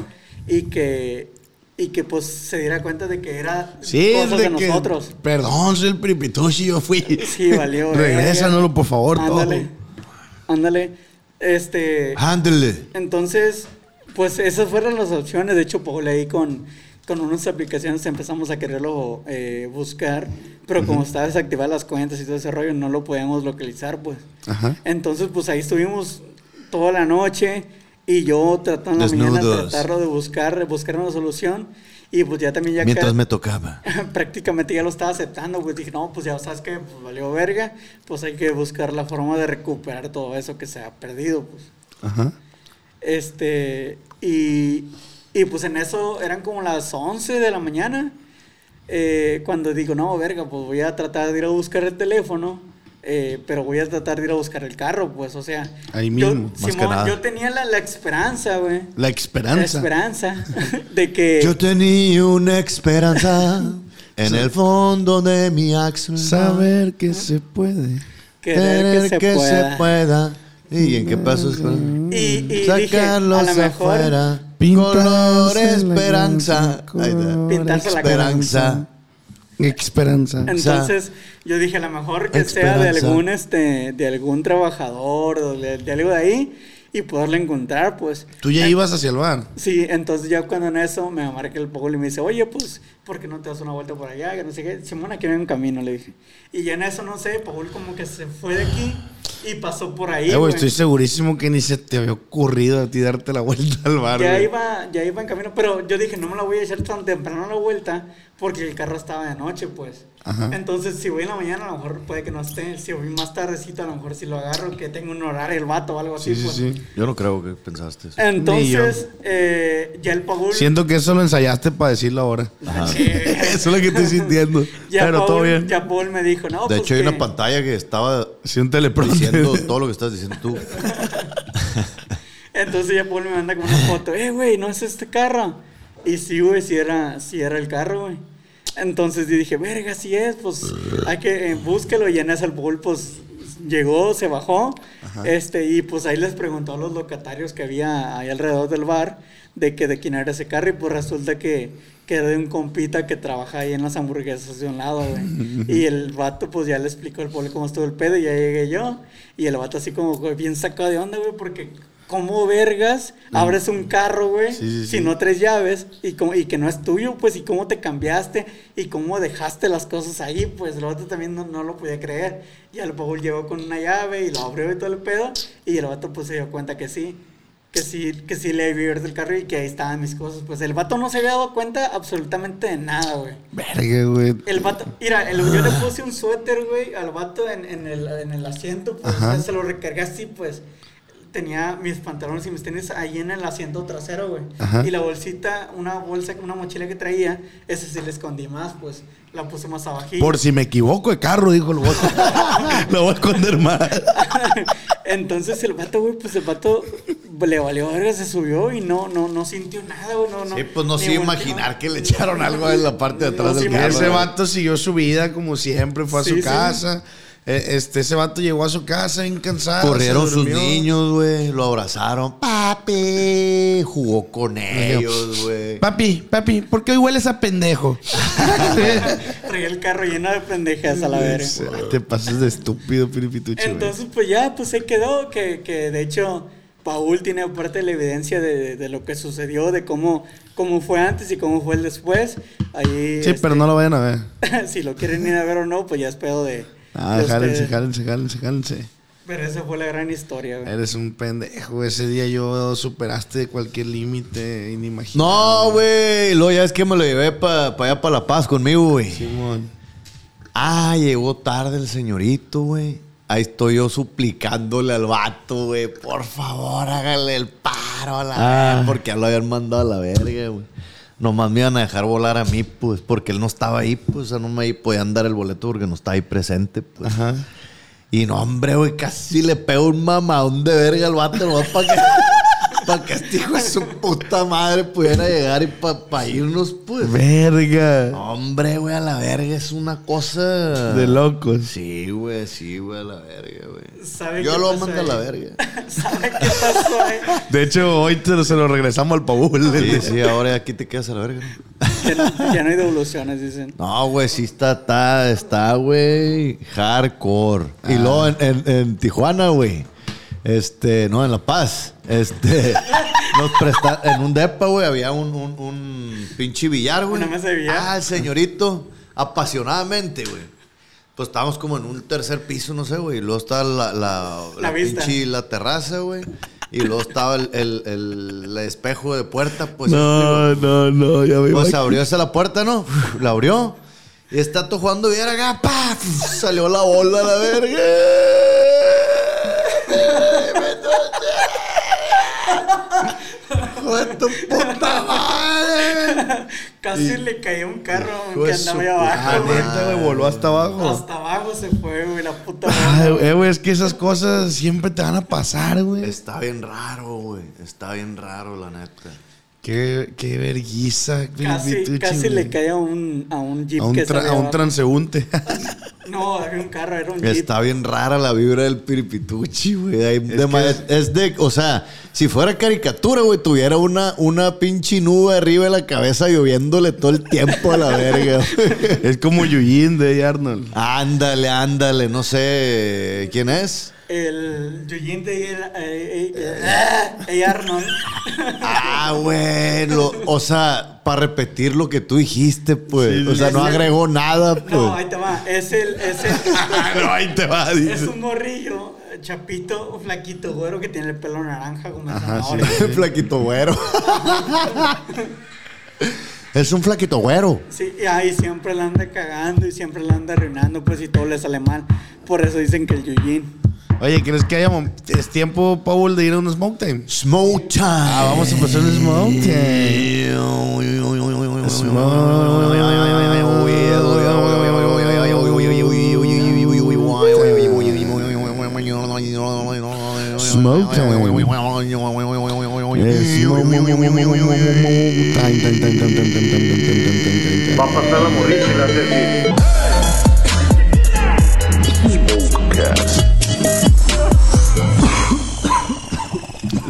y que, y que pues se diera cuenta de que era Sí, cosas de de, que, nosotros. Perdón, soy el Piripituchi, yo fui. Sí, valió. por favor, Ándale. todo. Ándale. Este. Ándele. Entonces, pues esas fueron las opciones. De hecho, Paul ahí con, con unas aplicaciones empezamos a quererlo eh, buscar, pero como estaba desactivadas las cuentas y todo ese rollo, no lo podíamos localizar, pues. Ajá. Entonces, pues ahí estuvimos toda la noche y yo tratando en la mañana tratarlo de buscar, buscar una solución. Y pues ya también ya Mientras me tocaba. prácticamente ya lo estaba aceptando, pues dije, no, pues ya sabes que pues, valió verga, pues hay que buscar la forma de recuperar todo eso que se ha perdido, pues. Ajá. Este, y, y pues en eso eran como las 11 de la mañana, eh, cuando digo, no, verga, pues voy a tratar de ir a buscar el teléfono, eh, pero voy a tratar de ir a buscar el carro, pues, o sea. Ahí yo- mismo, más que Simón, nada. yo tenía la, la esperanza, güey. La La esperanza. esperanza de que... Yo tenía una esperanza en el fondo de mi axel. Saber que se puede. querer que se pueda. pueda. ¿Y en qué paso es? Y, y dije, Sacarlos a lo mejor afuera. Pintarse Color esperanza. color Pintarse la Esperanza. Esperanza. Entonces, yo dije, a lo mejor que sea de Esperanza. algún, este, de algún trabajador o de, de algo de ahí y poderlo encontrar, pues. Tú ya En- ibas hacia el bar. Sí, entonces ya cuando en eso me marca el Paul y me dice, oye, pues, ¿por qué no te das una vuelta por allá? Que no sé qué. Simón, aquí hay un camino, le dije. Y ya en eso, no sé, Paul como que se fue de aquí Y pasó por ahí, Eh, güey, estoy segurísimo que ni se te había ocurrido a ti darte la vuelta al bar, Ya güey. iba, ya iba en camino, pero yo dije, no me la voy a echar tan temprano la vuelta porque el carro estaba de noche, pues. Ajá. Entonces, si voy en la mañana, a lo mejor puede que no esté. Si voy más tardecito, a lo mejor si lo agarro, que tengo un horario el vato o algo así, Sí, sí, pues. sí. Yo no creo que pensaste eso. Entonces, eh, ya el Paul... Siento que eso lo ensayaste para decirlo ahora. Sí. Eso es lo que estoy sintiendo. Ya Pero Paul, todo bien. Ya Paul me dijo, no, De pues hecho, hay que- una pantalla que estaba Sí, diciendo todo lo que estás diciendo tú. Entonces ya Paul me manda con una foto, eh, güey, ¿no es este carro? Y sí, güey, sí era, sí era el carro, güey. Entonces yo dije, verga, sí es, pues hay que, eh, búsquelo. Y en ese el Paul, pues llegó, se bajó, este, y pues ahí les preguntó a los locatarios que había ahí alrededor del bar de que de quién era ese carro. Y pues resulta que, que era de un compita que trabaja ahí en las hamburguesas de un lado, güey. y el vato, pues ya le explicó al Paul cómo estuvo el pedo, y ya llegué yo. Y el vato así como güey, bien sacado de onda, güey, porque ¿cómo vergas abres un carro, güey? Sí, sí, Si no tres llaves y, cómo- y que no es tuyo, pues, y cómo te cambiaste y cómo dejaste las cosas ahí, pues el vato también no, no lo podía creer. Y el Paul llegó con una llave y lo abrió y todo el pedo, y el vato pues se dio cuenta que sí. Que sí, que sí le había abierto el carro y que ahí estaban mis cosas. Pues el vato no se había dado cuenta absolutamente de nada, güey. Verga, güey. El vato, mira, el- yo le puse un suéter, güey, al vato en, en el, en el asiento, pues, Ajá. se lo recargué así, pues, tenía mis pantalones y mis tenis ahí en el asiento trasero, güey. Ajá. Y la bolsita, una bolsa, una mochila que traía, ese sí le escondí más, pues, la puse más abajito. Por si me equivoco de carro, dijo, lo voy a, lo voy a esconder más. Entonces el vato, güey, pues el vato le valió verga, se subió y no, no, no sintió nada, güey, no, no. Sí, pues no volteó. imaginar que le echaron algo en la parte de atrás No, del sí, carro. ese vato siguió su vida como siempre, fue a Sí, su casa. Este, ese vato llegó a su casa bien cansado. Corrieron sus niños, güey. Lo abrazaron. Papi. Jugó con ellos, güey. Papi, papi, ¿por qué hoy hueles a pendejo? Traía el carro lleno de pendejas a la verga. Te pasas de estúpido, piripitucho. Entonces, pues ya, pues se quedó, que, que de hecho, Paul tiene aparte la evidencia de, de lo que sucedió, de cómo, cómo fue antes y cómo fue el después. Ahí, Sí, este, pero no lo vayan a ver. si lo quieren ir a ver o no, pues ya es pedo de... Ah, de jálense, jálense, jálense, jálense. Pero esa fue la gran historia, güey. Eres un pendejo. Ese día yo superaste cualquier límite inimaginable. No, güey. Luego ya es que me lo llevé para allá, para La Paz conmigo, güey. Simón. Ah, llegó tarde el señorito, güey. Ahí estoy yo suplicándole al vato, güey. Por favor, hágale el paro a la Ah. verga, Porque ya lo habían mandado a la verga, güey. Nomás me iban a dejar volar a mí, pues, porque él no estaba ahí, pues, o sea, no me podían dar el boleto porque no estaba ahí presente, pues. Ajá. Y no, hombre, güey, casi le pego un mamadón de verga al vato, nomás para que, para que este hijo de su puta madre pudiera llegar y para irnos, pues. Verga. Hombre, güey, a la verga es una cosa. De locos. Sí, güey, sí, güey, a la verga, güey. ¿Sabe Yo qué lo pasó mando a la verga. ¿Sabe qué pasó ahí? De hecho, hoy te lo- se lo regresamos al Paul. Sí, sí, ahora aquí te quedas a la verga. Que no- ya no hay devoluciones, dicen. No, güey, sí está, está, está, güey, hardcore. Y luego en, en- en Tijuana, güey, este, no, en La Paz, este, nos presta, en un depa, güey, había un, un, un pinche billar, güey. Una mesa de billar. Ah, el señorito, apasionadamente, güey. Pues estábamos como en un tercer piso, no sé, güey. Y luego estaba la, la, La pinche, la terraza, güey. Y luego estaba el, el, el- el espejo de puerta, pues. No, no, no, ya me Pues abrió esa la puerta, ¿no? La abrió. Y está jugando bien acá. ¡pa! Salió la bola a la verga. ¡Hijo de tu puta madre! Casi le cayó un carro que andaba ahí Ah, abajo, güey. neta, güey, voló hasta abajo. Hasta abajo se fue, güey, la puta Ay, bola. eh, güey, es que esas cosas siempre te van a pasar, güey. Está bien raro, güey. Está bien raro, la neta. Qué, qué verguiza. Casi, Piripituchi, casi güey. le cae a un, a un jeep a un, que a un transeúnte. No, era un carro, era un jeep. Está bien rara la vibra del piripituchi, güey. Que Es, es- de, o sea, si fuera caricatura, güey, tuviera una, una pinche nube arriba de la cabeza lloviéndole todo el tiempo a la verga. es como Yuyin de Arnold. ándale, ándale, no sé quién es. El Eugene de el, eh, eh, eh, eh, Arnold. Ah, lo- O sea, para repetir lo que tú dijiste, pues. o sea, no agregó nada, pues. No, ahí te va. Es el, es el, no, ahí te va, es dice. un morrillo, chapito, flaquito, güero, que tiene el pelo naranja como Ajá, zanahoria. flaquito güero. es un flaquito güero. Sí, y ahí siempre la anda cagando y siempre la anda arruinando, pues, y todo le sale mal. Por eso dicen que el Eugene. Oye, ¿crees que haya es tiempo, Paul, de ir a un smoke time? Smoke time. Ah, vamos a pasar un smoke time. Smoke time. Va a pasar la morrilla y la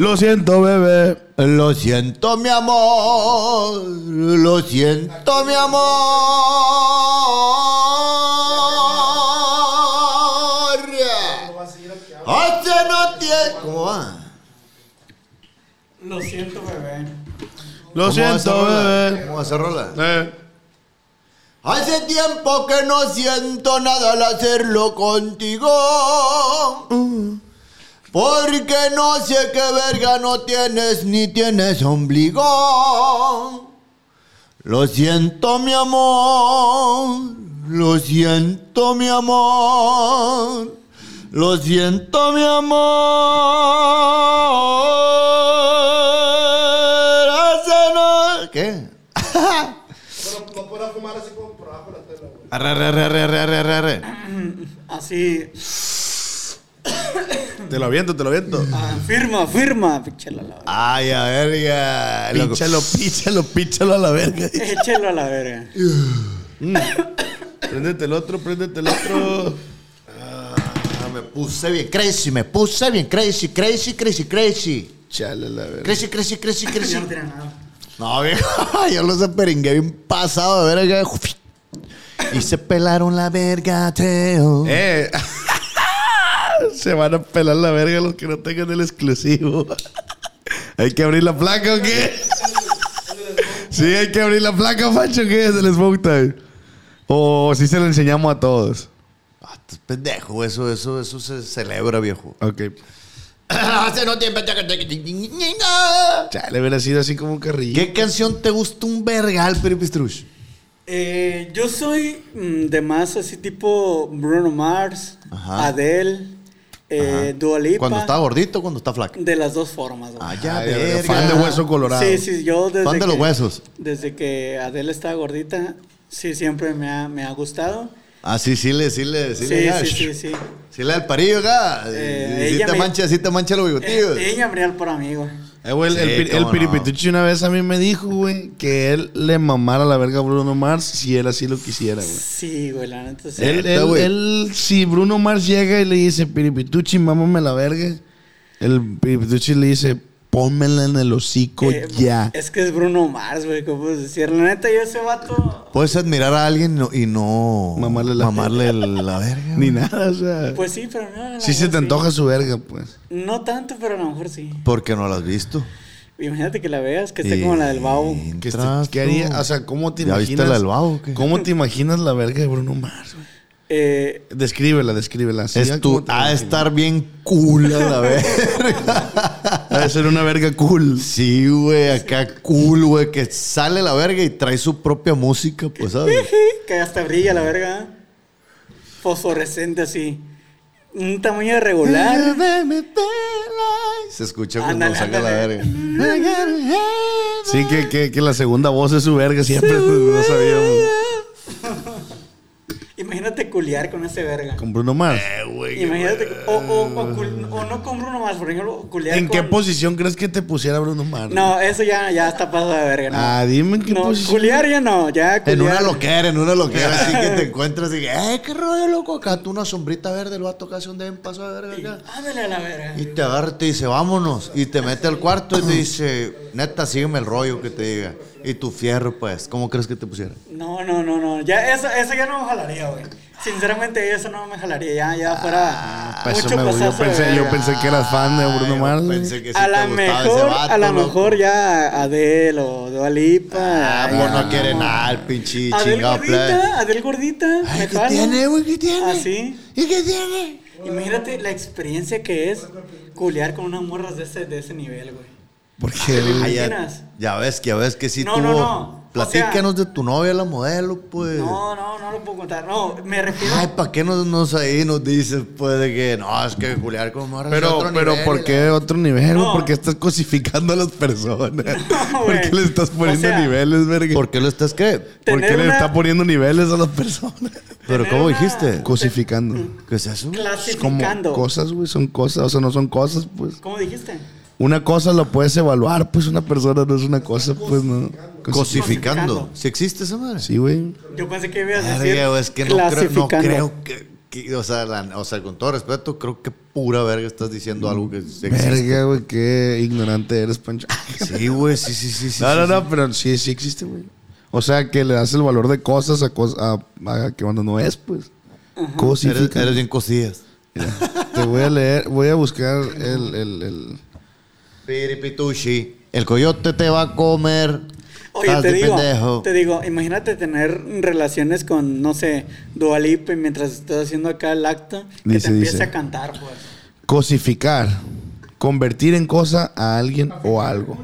Lo siento, bebé. Lo siento, mi amor. Lo siento, mi amor. Hace no tiene. ¿Cómo va? Lo siento, bebé. Lo ¿Cómo va esa siento, bebé. ¿Cómo va rola? Eh. Hace tiempo que no siento nada al hacerlo contigo. Porque no sé qué verga no tienes ni tienes ombligo. Lo siento, mi amor. Lo siento, mi amor. Lo siento, mi amor. Hace no... ¿Qué? Pero no podrá fumar así como por abajo la tela, güey. Arre, arre, arre, arre, arre, arre, arre. Así. Te lo aviento, te lo aviento. ah, firma, firma. Píchalo a la verga. Ay, a verga. Píchalo, píchalo, píchalo a la verga. Échalo a la verga. Préndete el otro, préndete el otro. Ah, me puse bien crazy, me puse bien crazy, crazy, crazy, crazy. Chale a la verga. Crazy, crazy, crazy, crazy. No tiene nada. No, viejo, yo los aperingué bien pasado de verga. Y se pelaron la verga, Teo. Eh. Se van a pelar la verga los que no tengan el exclusivo. ¿Hay que abrir la placa o qué? Sí, hay que abrir la placa, Pancho, ¿qué es el Smoke Time? O si se lo enseñamos a todos. Ah, pendejo, eso, eso, eso se celebra, viejo. Ok. Hace no tiempo. Chale, hubiera sido así como un carrillo. ¿Qué canción te gusta un vergal, Peripistrush? Eh, yo soy mm, de más así tipo Bruno Mars, Ajá. Adele, eh, Dua Lipa. ¿Cuando está gordito o cuando está flaco? De las dos formas. güey. Ah, ya, Ay, verga. fan de hueso colorado. Sí, sí, yo desde Fan de los que- huesos. Desde que Adele estaba gordita, sí, siempre me ha, me ha gustado. Ah, sí, sí le, sí le, sí, Sí, le. sí, sí, sí. Sí le da el parillo acá. Eh, sí te me- mancha, sí te mancha los bigotillos. Eh, ella Gabriel por amigo. Eh, güey, el, Sí, el, no. piripituchi una vez a mí me dijo, güey, que él le mamara la verga a Bruno Mars si él así lo quisiera, güey. Sí, güey, la neta sí. Él, él, si Bruno Mars llega y le dice, Piripituchi, mámame la verga, el Piripituchi le dice, pónmela en el hocico Eh, ya. Es que es Bruno Mars, güey, ¿cómo puedes decir? La neta, yo ese vato, Puedes admirar a alguien no- y no Mamarle la- mamarle la verga. Ni nada, o sea. pues sí, pero no. sí se te antoja su verga, pues. No tanto, pero a lo mejor sí. Porque no la has visto. Imagínate que la veas, que esté como la del babo. ¿Qué, ¿qué haría? O sea, ¿cómo te ¿Ya imaginas? viste la del babo? ¿Cómo te imaginas la verga de Bruno Mars, güey? Eh, Descríbela, descríbela. así, Es ¿cómo tu, te ha de imaginas? estar bien cool a la verga. Ha de ser una verga cool. Sí, güey, acá cool, güey, que sale la verga y trae su propia música, pues, ¿sabes? que hasta brilla la verga. Fosforescente así. Un tamaño irregular. Se escucha cuando saca la verga. Sí, que, que, que la segunda voz es su verga siempre, pues, no sabíamos. Imagínate culiar con ese verga. Con Bruno Mars. Imagínate, o, o, o, cul- o no con Bruno Mars, por ejemplo, culiar ¿En qué posición crees que te pusiera Bruno Mars? No, eso ya, ya está pasado de verga, ¿no? Ah, dime en qué no, posición. culiar ya no, ya culiar. En una loquera, en una loquera, así que te encuentras y ¡eh, qué rollo, loco! Acá tú una sombrita verde, el vato casi un den paso de verga acá. Ándale a la verga. Y te agarra y te dice, vámonos. Y te mete al cuarto y te dice, neta, sígueme el rollo que te diga. Y tu fierro, pues, ¿cómo crees que te pusiera? No, no, no, no. Ya, eso, eso ya no me jalaría, güey. Sinceramente, eso no me jalaría. Ya, ya fuera. Eso Mucho me- yo, pensé, yo verga. pensé que eras fan de Bruno Mars. Pensé que sí a la mejor, vato, a lo mejor ya Adele o Dua Lipa. Ah, ya, pues no quiere no. nada, el pinche plebe. gordita, Adele gordita. Ay, ¿qué tiene, güey? ¿Qué tiene? ¿Ah, sí? ¿Y qué tiene? Imagínate la experiencia que es culear con unas morras de ese, de ese nivel, güey. Porque Ay, ya, imaginas? ya ves, que ya ves que sí No, tuvo. no, no. O Platícanos de tu novia, la modelo, pues. No, no, no lo puedo contar. No, me refiero. Ay, ¿para qué nos, nos ahí nos dices, pues, de que no, es que Julián con morras es Pero, otro pero nivel, ¿por qué la- otro nivel? güey? No. ¿Por qué estás cosificando a las personas? ¿Por güey. qué le estás poniendo O sea, niveles, verga? ¿Por qué lo estás qué? ¿Por qué le una- está poniendo niveles a las personas? ¿Pero cómo una- dijiste? Cosificando. ¿Qué es eso? Es como Clasificando. cosas, güey, son cosas, o sea, no son cosas, pues. ¿Cómo dijiste? Una cosa lo puedes evaluar, pues una persona no es una cosa, pues no. Cosificando. Cosificando. ¿Si existe esa madre? Sí, güey. Yo pensé que ibas a decir. Verga, güey, es que no creo, no creo que, que- o, sea, la- o sea, con todo respeto, creo que pura verga estás diciendo algo que existe. Verga, güey, qué ignorante eres, Pancho. Sí, güey, sí, sí, sí. sí no, sí, no, sí. no, pero sí, sí existe, güey. O sea, que le das el valor de cosas a, cos- a, a que cuando no es, pues. Eres, Cosifica. eres bien cosillas. Te voy a leer, voy a buscar el, el, el- Piripitushi. El coyote te va a comer. Oye, te digo, pendejo. te digo, imagínate tener relaciones con, no sé, Dualipa y mientras estás haciendo acá el acto, que Dice, te empiece dice. a cantar, pues. cosificar. Convertir en cosa a alguien o algo.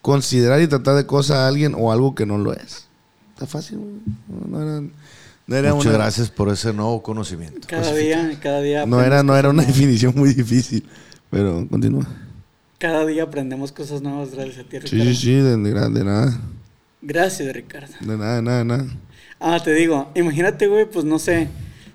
Considerar y tratar de cosa a alguien o algo que no lo es. Está fácil. No, era, no era Muchas una, gracias por ese nuevo conocimiento. Cada día, cada día. no era, no era una definición muy difícil. Pero continúa. Cada día aprendemos cosas nuevas gracias a ti, Sí, Ricardo. sí, sí, de, de nada, de nada. Gracias, Ricardo. De nada, de nada, de nada. Ah, te digo, imagínate, güey, pues no sé,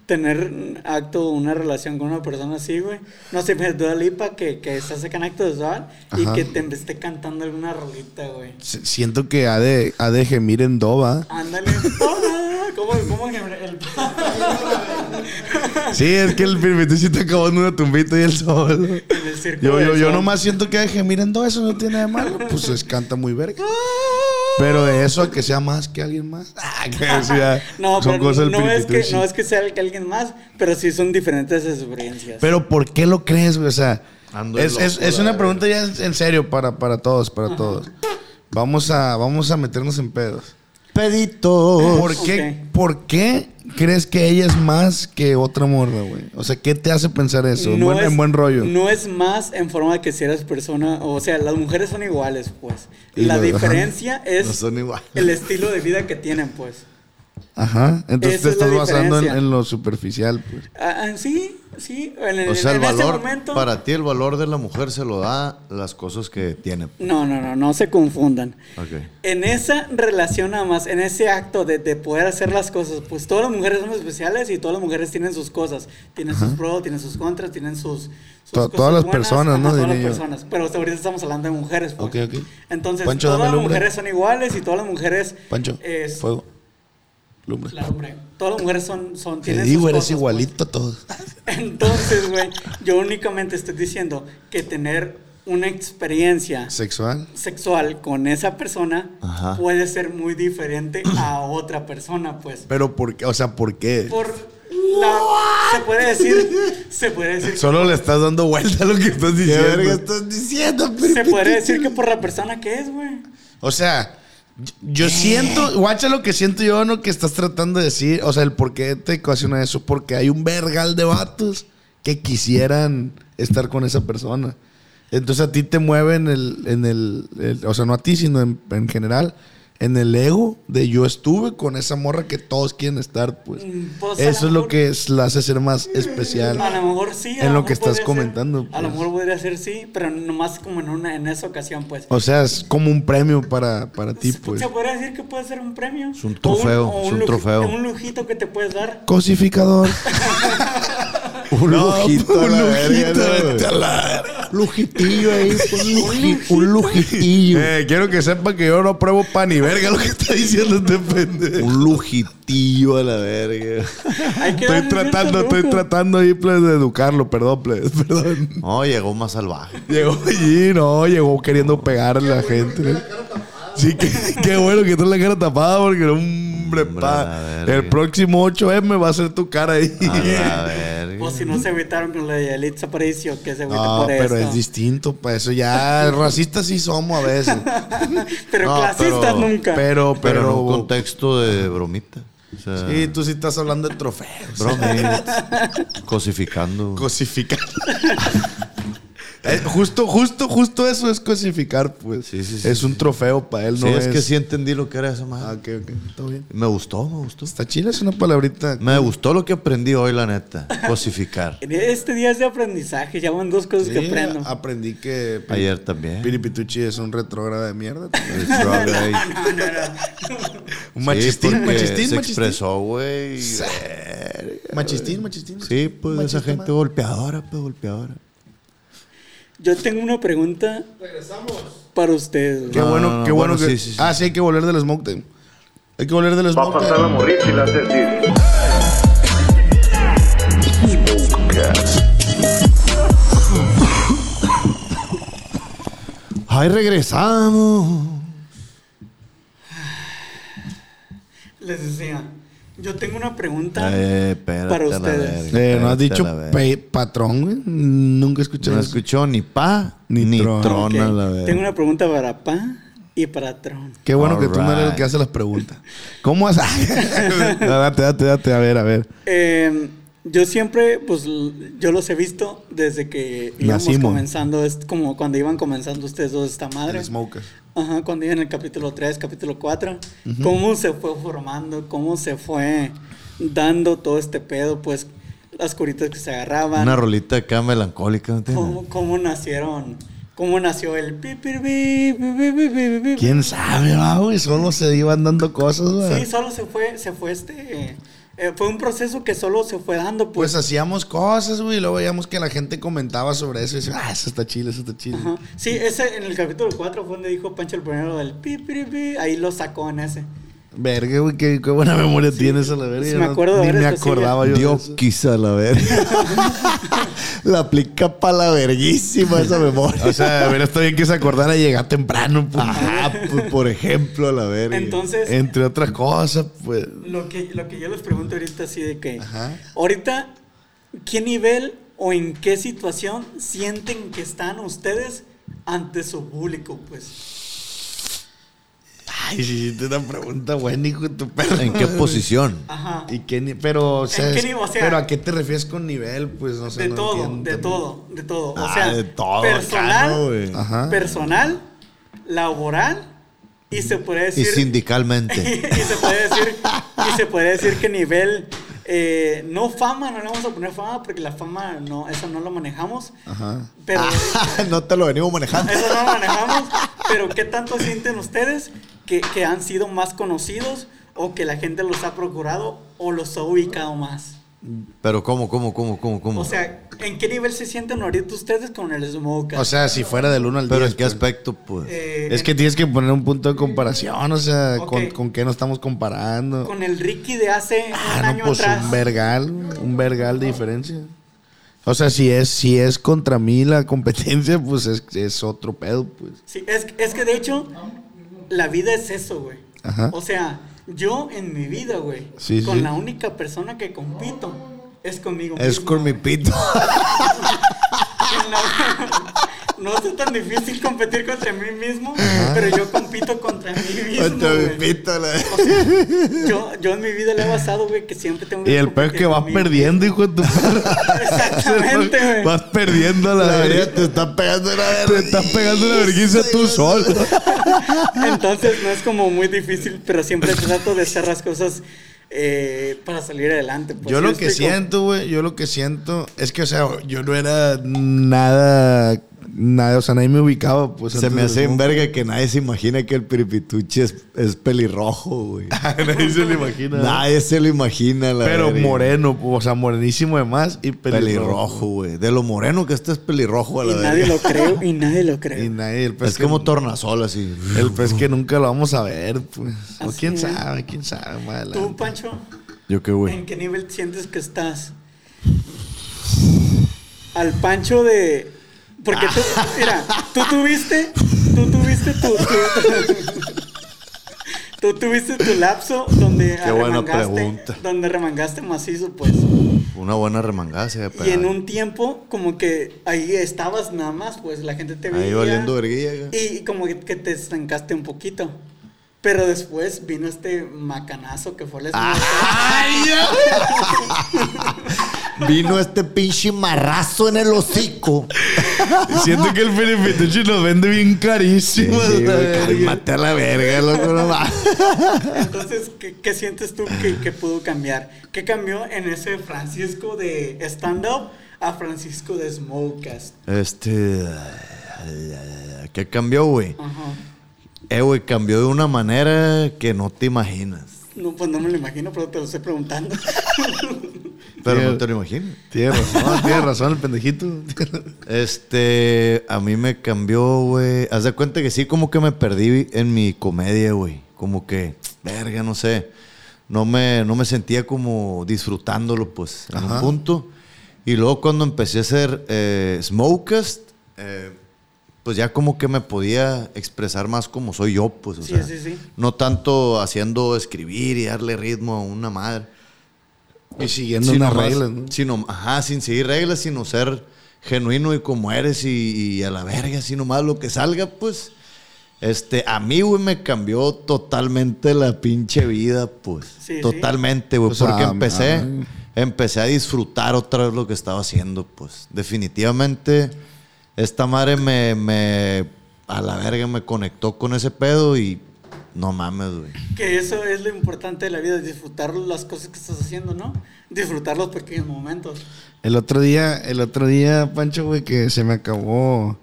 tener acto, una relación con una persona así, güey. No sé, pues Dua Lipa que, que estás en acto visual y Ajá. que te esté cantando alguna rolita, güey. Siento que ha de, ha de gemir en Dova. Ándale. Ah, ¿Cómo, cómo que el... Sí, es que el pirmito sí está acabando una tumbita y el sol. en el circo Yo, yo, yo nomás siento que ha de gemir en Dova, eso no tiene nada de malo. Pues es, canta muy verga. Pero de eso a que sea más que alguien más. Ah, que No, son pero cosas del no es, que, no es que sea el que alguien más, pero sí son diferentes experiencias. Pero ¿por qué lo crees, güey? O sea, Ando es, es- es una pregunta ya en, en serio para, para todos, para todos. Vamos a, vamos a meternos en pedos. Pedito. ¿Por qué. ¿Por qué crees que ella es más que otra morra, güey? O sea, ¿qué te hace pensar eso? en, buen, es- en buen rollo. No es más en forma de que si eres persona, o sea, las mujeres son iguales, pues. Y La lo- diferencia es No son iguales. el estilo de vida que tienen, pues. Ajá. Entonces Esa te es estás basando en, lo superficial, pues. Ah, ah, sí, sí. En, O sea, el ese valor, momento. para ti el valor de la mujer se lo da las cosas que tiene. No, no, no, no se confundan. En esa relación nada más, en ese acto de, de poder hacer las cosas, pues todas las mujeres son especiales y todas las mujeres tienen sus cosas. Tienen sus pros, tienen sus contras, tienen sus... sus To- cosas todas las buenas, personas, ¿no? Todas las personas. Pero ahorita estamos hablando de mujeres, pues. Ok, ok. Entonces, Pancho, todas las mujeres son iguales y todas las mujeres... Pancho, es- fuego. Lumbre. La lumbre. Todas las mujeres son... son Te digo, sus eres cosas, pues. igualito a todos. Entonces, güey, yo únicamente estoy diciendo que tener una experiencia Sexual. sexual con esa persona Ajá. puede ser muy diferente a otra persona, pues. Pero ¿por qué? O sea, ¿por qué? Por la se puede decir, se puede decir, Solo le estás dando vuelta a lo que estás diciendo. estás diciendo, se puede decir que por la persona que es, güey. O sea, yo- siento, guacha lo que siento yo, no que estás tratando de decir, o sea, el por qué te ocasiona eso, porque hay un vergal de vatos que quisieran estar con esa persona. Entonces a ti te mueve en el, en el, el- o sea, no a ti, sino en, en general, en el ego de yo estuve con esa morra que todos quieren estar, pues. Mm, pues, Eso lo es lo que es- la hace ser más especial. A lo mejor sí. En lo que estás comentando, ser- a lo pues. mejor podría ser sí, pero nomás como en una en esa ocasión, pues. O sea, es como un premio para, para ti, Se- pues. Se podría decir que puede ser un premio. Es un O trofeo, o es un trofeo. Un lujito que te puedes dar. Cosificador. Un No, lujito. un lujito, Lujitillo ahí. Un, luji- un lujitillo. Eh, quiero que sepa que yo no apruebo pan ni verga lo que está diciendo este pendejo. Un lujitillo a la verga. Estoy darle tratando, estoy tratando ahí pues, de educarlo, perdón, please, perdón. No, llegó más salvaje. Llegó allí, no, llegó queriendo pegarle a la gente. Sí, qué bueno que trae la cara tapada porque hombre, Hombre, pa, el próximo 8M va a ser tu cara ahí. A verga. O si no se evitaron con la de Aparicio, que se agüita No, por pero esto. es distinto, para eso ya racistas sí somos a veces. Pero No, clasistas pero- nunca. Pero, Pero pero, en un contexto de bromita. O sea, Sí, tú sí estás hablando de trofeos. bromita. cosificando. Cosificar. Eh, justo, justo, justo eso es cosificar, pues. Sí, sí, sí, es un trofeo para él, Sí, no es, que sí entendí lo que era esa Ah, madre. ok, ok. Todo bien. Me gustó, me gustó. Está chila, es una palabrita. Me gustó lo que aprendí hoy, la neta. Cosificar. Este día es de aprendizaje, ya van dos cosas Sí, que aprendo. aprendí que Ayer también. Piripituchi es un retrógrado de mierda. Retrograde. Un machistín, machistín, se machistín. expresó, güey. Machistín, machistín. Sí, pues Machista, esa gente madre. golpeadora, pues golpeadora. Yo tengo una pregunta para ustedes. Qué No, bueno, no, no, qué bueno, bueno, que. sí, sí, sí. Ah, sí, hay que volver del smoke time. Hay que volver del Va a smoke pasar a morir si la hace así. ¡Ay, regresamos! Les decía, yo tengo una pregunta Eh, para ustedes. verga, Eh, no has dicho patrón, güey. Nunca escuché No escuchó ni pa Ni ni, tron. la verga. Tengo una pregunta para Pa y para Tron. Qué bueno que tú no eres el que hace las preguntas. ¿Cómo has.? No, date, date, date. A ver, a ver. Eh, yo siempre, pues, yo los he visto desde que íbamos Nacimos. comenzando, es como cuando iban comenzando ustedes dos esta madre. El smoker. Ajá, cuando iban en el capítulo 3, capítulo 4. Cómo se fue formando, cómo se fue dando todo este pedo, pues, las curitas que se agarraban. Una rolita acá melancólica, ¿no cómo, cómo nacieron, cómo nació el. ¿Quién sabe, va, güey? Solo se iban dando cosas, güey. Sí, solo se fue, se fue este... eh, fue un proceso que solo se fue dando, Pues pues. hacíamos cosas, güey, y luego veíamos que la gente comentaba sobre eso y decía, ah, eso está chido, eso está chido. Ajá. Sí, ese en el capítulo 4 fue donde dijo Pancho el primero del pi, pi, pi, ahí lo sacó en ese. Verga, güey, qué, qué buena memoria tienes a la verga. Sí, me no- acuerdo de Ni me sí, acordaba yo Dios quizá la verga. la aplica para la verguísima esa memoria. O sea, a ver, está bien que se acordara de llegar temprano, pues. Ajá, pues, por ejemplo, a la verga. Entonces, Entre otras cosas, pues. lo que, lo que yo les pregunto ahorita así de que, Ajá. ahorita, ¿qué nivel o en qué situación sienten que están ustedes ante su público? Pues, Ay, sí, sí, te una pregunta buena, hijo de tu perro. ¿En qué posición? ajá. ¿Y qué pero, o sea, ¿En qué? O sea, pero ¿a qué te refieres con nivel? Pues, no sé. de no todo, entiendo de todo, de todo. O Ah, sea, de todo personal, acá, ¿no, güey? Ajá. personal, laboral y se puede Y decir sindicalmente. y se puede decir y se puede decir que nivel eh, no fama no le vamos a poner fama porque la fama no eso no lo manejamos Ajá. pero no te lo venimos manejando. eso no lo manejamos pero qué tanto sienten ustedes que, que han sido más conocidos o que la gente los ha procurado o los ha ubicado más Pero ¿cómo, cómo, cómo, cómo, cómo? o sea en qué nivel se sienten ahorita ustedes con el smoke O sea, si fuera del 1 al 10. ¿Pero en qué pues. aspecto, pues? Eh, Es que tienes que poner un punto de comparación, o sea, con, con qué nos estamos comparando. con el Ricky de hace un Ah, no, año pues atrás un vergal, un vergal de diferencia. O sea, si es, si es contra mí la competencia, pues es, es otro pedo, pues. Sí, es, es que de hecho, la vida es eso, güey. Ajá. O sea, yo en mi vida, güey, Sí, con sí. la única persona que compito es conmigo Es mismo, con mi pito. En la- No es tan difícil competir contra mí mismo, pero yo compito contra mí mismo, Contra mi güey. pito. la- Yo, yo en mi vida le he basado, güey, que siempre tengo Y el pez competir que vas perdiendo, hijo de tu perro. Exactamente, güey. Vas perdiendo la, La verga. te está pegando la Te verga. estás pegando una vergüenza tú solo. Entonces no es como muy difícil, pero siempre trato de hacer las cosas eh, para salir adelante. pues, Yo ¿sí lo que explico? siento, güey, yo lo que siento es que, o sea, yo no era nada, nada, o sea, nadie me ubicaba, pues. Se me hace en verga que nadie se imagina que el piripituche es, es pelirrojo, güey. nadie se lo imagina. Nadie se lo imagina, la Pero verga. moreno, o sea, morenísimo además y pelirrojo. Pelirrojo, güey. De lo moreno que este es pelirrojo a Y la nadie verga. lo cree, y nadie lo cree. Y nadie, el pez Es que- como tornasol, así. El pez que nunca lo vamos a ver, pues. O quién es. sabe, quién sabe, más Tú. Pancho, Yo qué, güey. ¿en qué nivel sientes que estás? Al Pancho de... Porque tú, mira, tú tuviste, tú tuviste tu... tu- tú tuviste tu lapso donde Qué buena pregunta. donde remangaste macizo, pues. Una buena remangada se había Y en un tiempo, como que ahí estabas nada más, pues la gente te veía. Ahí valiendo verguilla. Y como que, que te estancaste un poquito. Pero después vino este macanazo que fue el Ah. Vino este pinche marrazo en el hocico. Siento que el Felipe nos vende bien carísimo. Sí, cálmate a la verga, loco, no. Entonces, ¿qué, qué sientes tú que, que pudo cambiar? ¿Qué cambió en ese Francisco de stand-up a Francisco de Smokecast? Este. ¿Qué cambió, güey? Ajá. Eh, güey, cambió de una manera que no te imaginas. No, pues no me lo imagino, pero te lo estoy preguntando. Pero no te lo imaginas. Tiene razón, tiene razón el pendejito. Este, a mí me cambió, güey. Haz de cuenta que sí, como que me perdí en mi comedia, güey. Como que, verga, no sé. No me, no me sentía como disfrutándolo, pues, en un Ajá. punto. Y luego cuando empecé a hacer eh, Smokecast, eh, pues ya como que me podía expresar más como soy yo, pues. O Sí, sea, sí, sí. No tanto haciendo escribir y darle ritmo a una madre. Y siguiendo Sino unas más- reglas, ¿no? Sino, ajá, sin seguir reglas, sino ser genuino y como eres y, y a la verga, así nomás lo que salga, pues. Este, a mí, güey, me cambió totalmente la pinche vida, pues. Totalmente, güey. Sea, porque empecé, ay. empecé a disfrutar otra vez lo que estaba haciendo, pues. Definitivamente, esta madre me, me, a la verga, me conectó con ese pedo y no mames, güey. que eso es lo importante de la vida, disfrutar las cosas que estás haciendo, ¿no? Disfrutar los pequeños momentos. El otro día, el otro día, Pancho, güey, que se me acabó,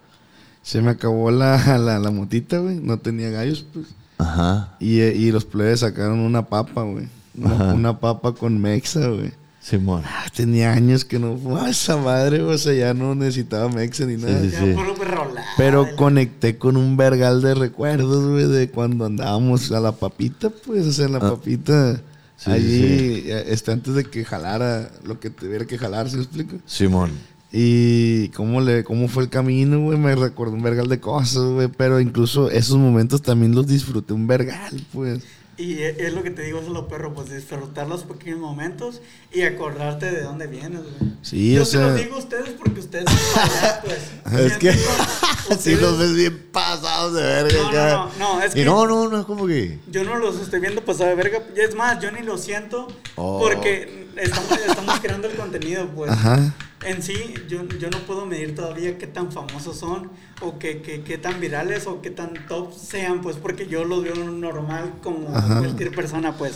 se me acabó la, la, la motita, güey. No tenía gallos, pues. Ajá. Y, y los plebes sacaron una papa, güey. Una, Ajá. una papa con mexa, güey. Simón. Ah, tenía años que no fumaba esa madre, güey. O sea, ya no necesitaba mexa ni nada. sí, Ya sí. perrolada. Pero conecté con un vergal de recuerdos, güey, de cuando andábamos a la papita, pues, o sea, en la papita, Ah. Sí, allí, eh, este, antes de que jalara lo que tuviera que jalar, ¿sí me explico? Simón. Y cómo, le, cómo fue el camino, güey, me recordó un vergal de cosas, güey, pero incluso esos momentos también los disfruté un vergal, pues. Y e- es lo que te digo, eso es lo perro, pues disfrutar los pequeños momentos y acordarte de dónde vienes, güey. Sí, Yo o se los sea- digo a ustedes porque ustedes son allá, pues. Es que Ustedes- si los ves bien pasados de verga. No, no, no, no, es y que- no, no, no, es como que. Yo no los estoy viendo pasar de verga. Es más, yo ni lo siento Oh. porque estamos, estamos creando el contenido, pues. Ajá. En sí, yo, yo no puedo medir todavía qué tan famosos son o qué, qué, qué tan virales o qué tan top sean, pues, porque yo los veo normal como Ajá. cualquier persona, pues.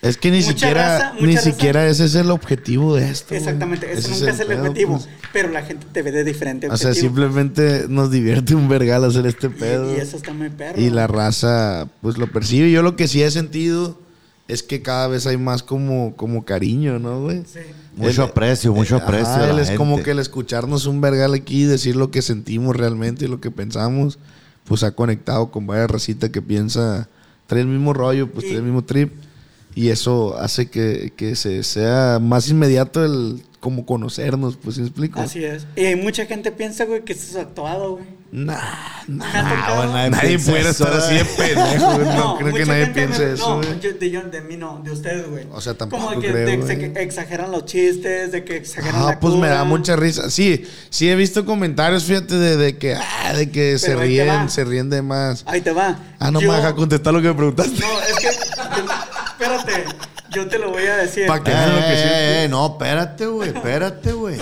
Es que ni Mucha siquiera, raza, ni raza. siquiera ese es el objetivo de esto. Exactamente, ese, Ese nunca es el, pedo, objetivo, pues. pero la gente te ve de diferente O sea, simplemente nos divierte un vergal hacer este Y- pedo. Y, eso está muy perro. Y la raza, pues lo percibe. Yo lo que sí he sentido es que cada vez hay más como, como cariño, ¿no, güey? Sí. Mucho El- aprecio, mucho aprecio. él es como que el escucharnos un vergal aquí, decir lo que sentimos realmente y lo que pensamos, pues ha conectado con varias racita que piensa, trae el mismo rollo, pues Y- trae el mismo trip. Y eso hace que, que se sea más inmediato el como conocernos, pues ¿sí me explico? Así es. Y mucha gente piensa, güey, que esto es actuado, güey. Nah, nah, nadie Nadie eso, estar así de pendejo, güey. No, creo que nadie piense me- eso, No, güey. yo, de, yo- de mí no, de ustedes, güey. O sea, tampoco Como de que, creo, de güey. que exageran los chistes, de que exageran Ah, la pues me da mucha risa. Sí, sí he visto comentarios, fíjate, de, de que, ah, de que se Pero ríen, se ríen de más. Ahí te va. Ah, no Yo- me deja contestar lo que me preguntaste. No, es que. espérate, yo te lo voy a decir. Pa' que- Eh, lo que siento. eh, eh, no, espérate, güey, espérate, güey.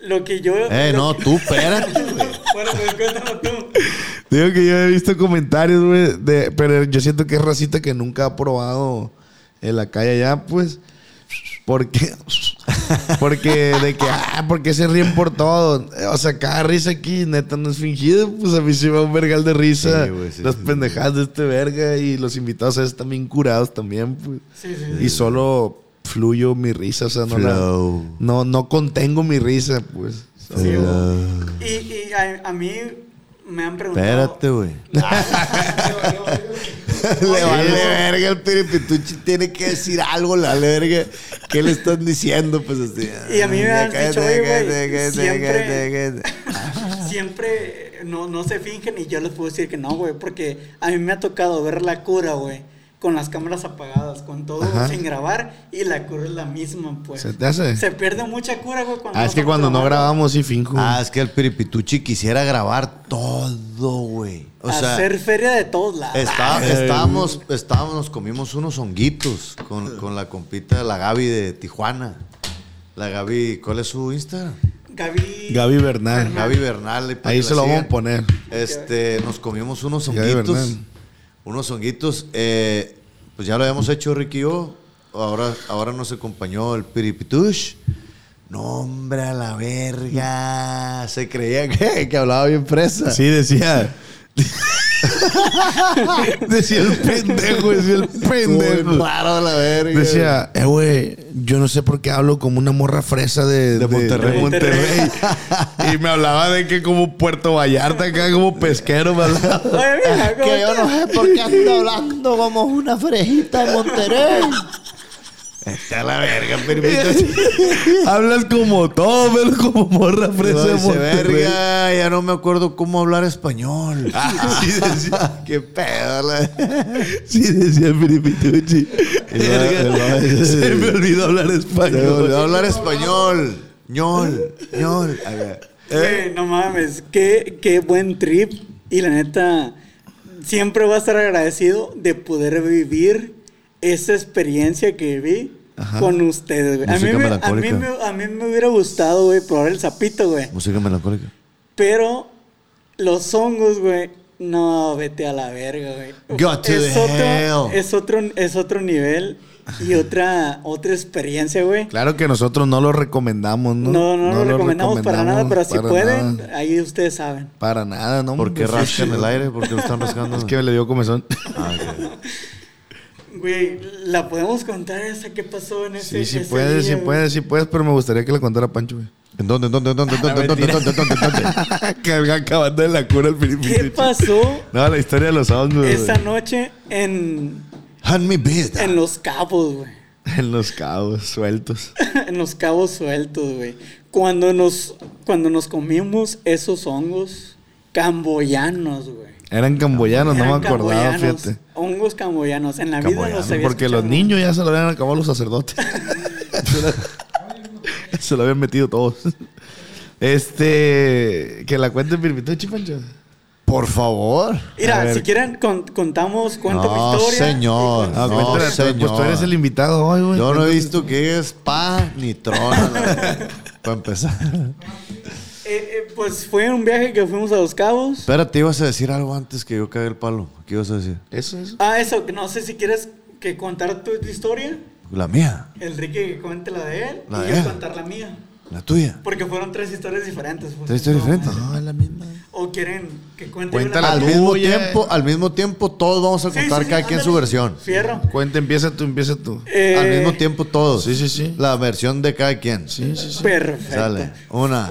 Lo que yo. Eh, no, que- tú, espérate, güey. Bueno, pues cuéntalo tú. Digo que yo he visto comentarios, güey, de- pero yo siento que es racita que nunca ha probado en la calle allá, pues. Porque, porque de que, ah, porque se ríen por todo. O sea, cada risa aquí, neta, no es fingido. Pues a mí se me va un vergal de risa. Sí, sí, Las sí, pendejadas de este verga y los invitados a veces también curados también, pues. Sí, sí, sí. Y solo fluyo mi risa, o sea, no, la- no, no contengo mi risa, pues. Sí. Y, y a, a mí me han preguntado. Espérate, güey. Le vale verga el piripituchi, tiene que decir algo, la verga. ¿Qué le están diciendo? Pues así. Y a mí me han dicho, güey. Siempre no, no se fingen y yo les puedo decir que no, güey, porque a mí me ha tocado ver la cura, güey. Con las cámaras apagadas, con todo Ajá. sin grabar y la cura es la misma, pues. ¿Se te hace? Se pierde mucha cura, güey. cuando Ah, es que cuando no grabamos sí finjo. Ah, es que el Piripituchi quisiera grabar todo, güey. O sea, Hacer feria de todos lados. está- estábamos, estábamos, nos comimos unos honguitos con, con la compita de la Gaby de Tijuana. La Gaby, ¿cuál es su Instagram? Gaby. Gaby Bernal. Gaby Bernal. y para Ahí se la lo vamos a poner. Este, nos comimos unos Gaby honguitos. Unos honguitos. eh, pues ya lo habíamos hecho Ricky y yo. Ahora, ahora nos acompañó el Piripitush. No, hombre, a la verga. Se creía que, que hablaba bien fresa. Sí, decía. decía el pendejo, decía el pendejo. Muy raro la verga. Decía, eh, güey, yo no sé por qué hablo como una morra fresa de, De Monterrey. de Monterrey. y me hablaba de que como Puerto Vallarta, acá como pesquero, me hablaba. Oye, mira, ¿cómo Que yo no sé por qué ando hablando como una frejita de Monterrey. Está la verga, Piripitush. Hablas como todo, pero como morra fresa de Monterrey. verga, ya no me acuerdo cómo hablar español. Ah, sí decía. Qué pedo. la- Sí, decía Piripituchi. Verga, Se me olvidó hablar Se me español. olvidó hablar español. ñol, ñol. Güey, no mames, qué, qué buen trip. Y la neta, siempre voy a estar agradecido de poder vivir esa experiencia que viví con ustedes, güey. A mí, Música me, a, mí melancólica. me, a mí me hubiera gustado, güey, probar el sapito, güey. Música melancólica. Pero los hongos, güey, no, vete a la verga, güey. Go to es, the otro, hell. es otro es otro nivel y otra otra experiencia, güey. Claro que nosotros no lo recomendamos, ¿no? No, no, lo recomendamos para nada, pero si para pueden, nada. ahí ustedes saben. Para nada, ¿no? ¿Por qué Pues, rascan el aire? ¿Por qué lo están rascando? Es que me le dio comezón. Ah, ok. Güey, ¿la podemos contar esa que pasó en ese Sí, sí puedes, día, sí puedes, sí puedes, pero me gustaría que la contara Pancho, güey. ¿En dónde, en dónde, en dónde, en dónde, en dónde, en dónde, en dónde, en dónde? Acabando de la cura el Filipinas. ¿Qué pasó? No, la historia de los sábados, Esa noche en. Hand me vida. En los cabos, güey. En los cabos sueltos. en los cabos sueltos, güey. Cuando nos, cuando nos comimos esos hongos camboyanos, güey. Eran camboyanos, no me acordaba, fíjate. Hongos camboyanos. En la vida Camboyanos, los había Porque los niños ya se lo habían acabado los sacerdotes. se lo habían metido todos. Este. Que la cuente Piripituchi, Pancho. Por favor. Mira, si quieren con- contamos, cuento mi No, historia. señor. No, señor. Pues tú eres el invitado hoy, güey. Yo no he visto que es pa ni trona. Para empezar. Eh, eh, pues fue un viaje que fuimos a Los Cabos. Espérate, ibas a decir algo antes que yo cague el palo. ¿Qué ibas a decir? Eso, eso. Ah, eso, que no sé si quieres que contar tu, tu historia. La mía. Enrique que cuente la de él La y de yo él. contar la mía. La tuya. Porque fueron tres historias diferentes. pues. ¿Tres historias No, diferentes? No, es la misma. O quieren que cuente Cuéntala una- Al mismo oye. tiempo, al mismo tiempo, todos vamos a Sí, contar sí, sí, cada quien su ándale. versión. Fierro. Cuenta, empieza tú, empieza tú. Eh, Al mismo tiempo, todos. Sí, sí, sí. La versión de cada quien. Sí, sí, sí. Perfecto. Sale. Una,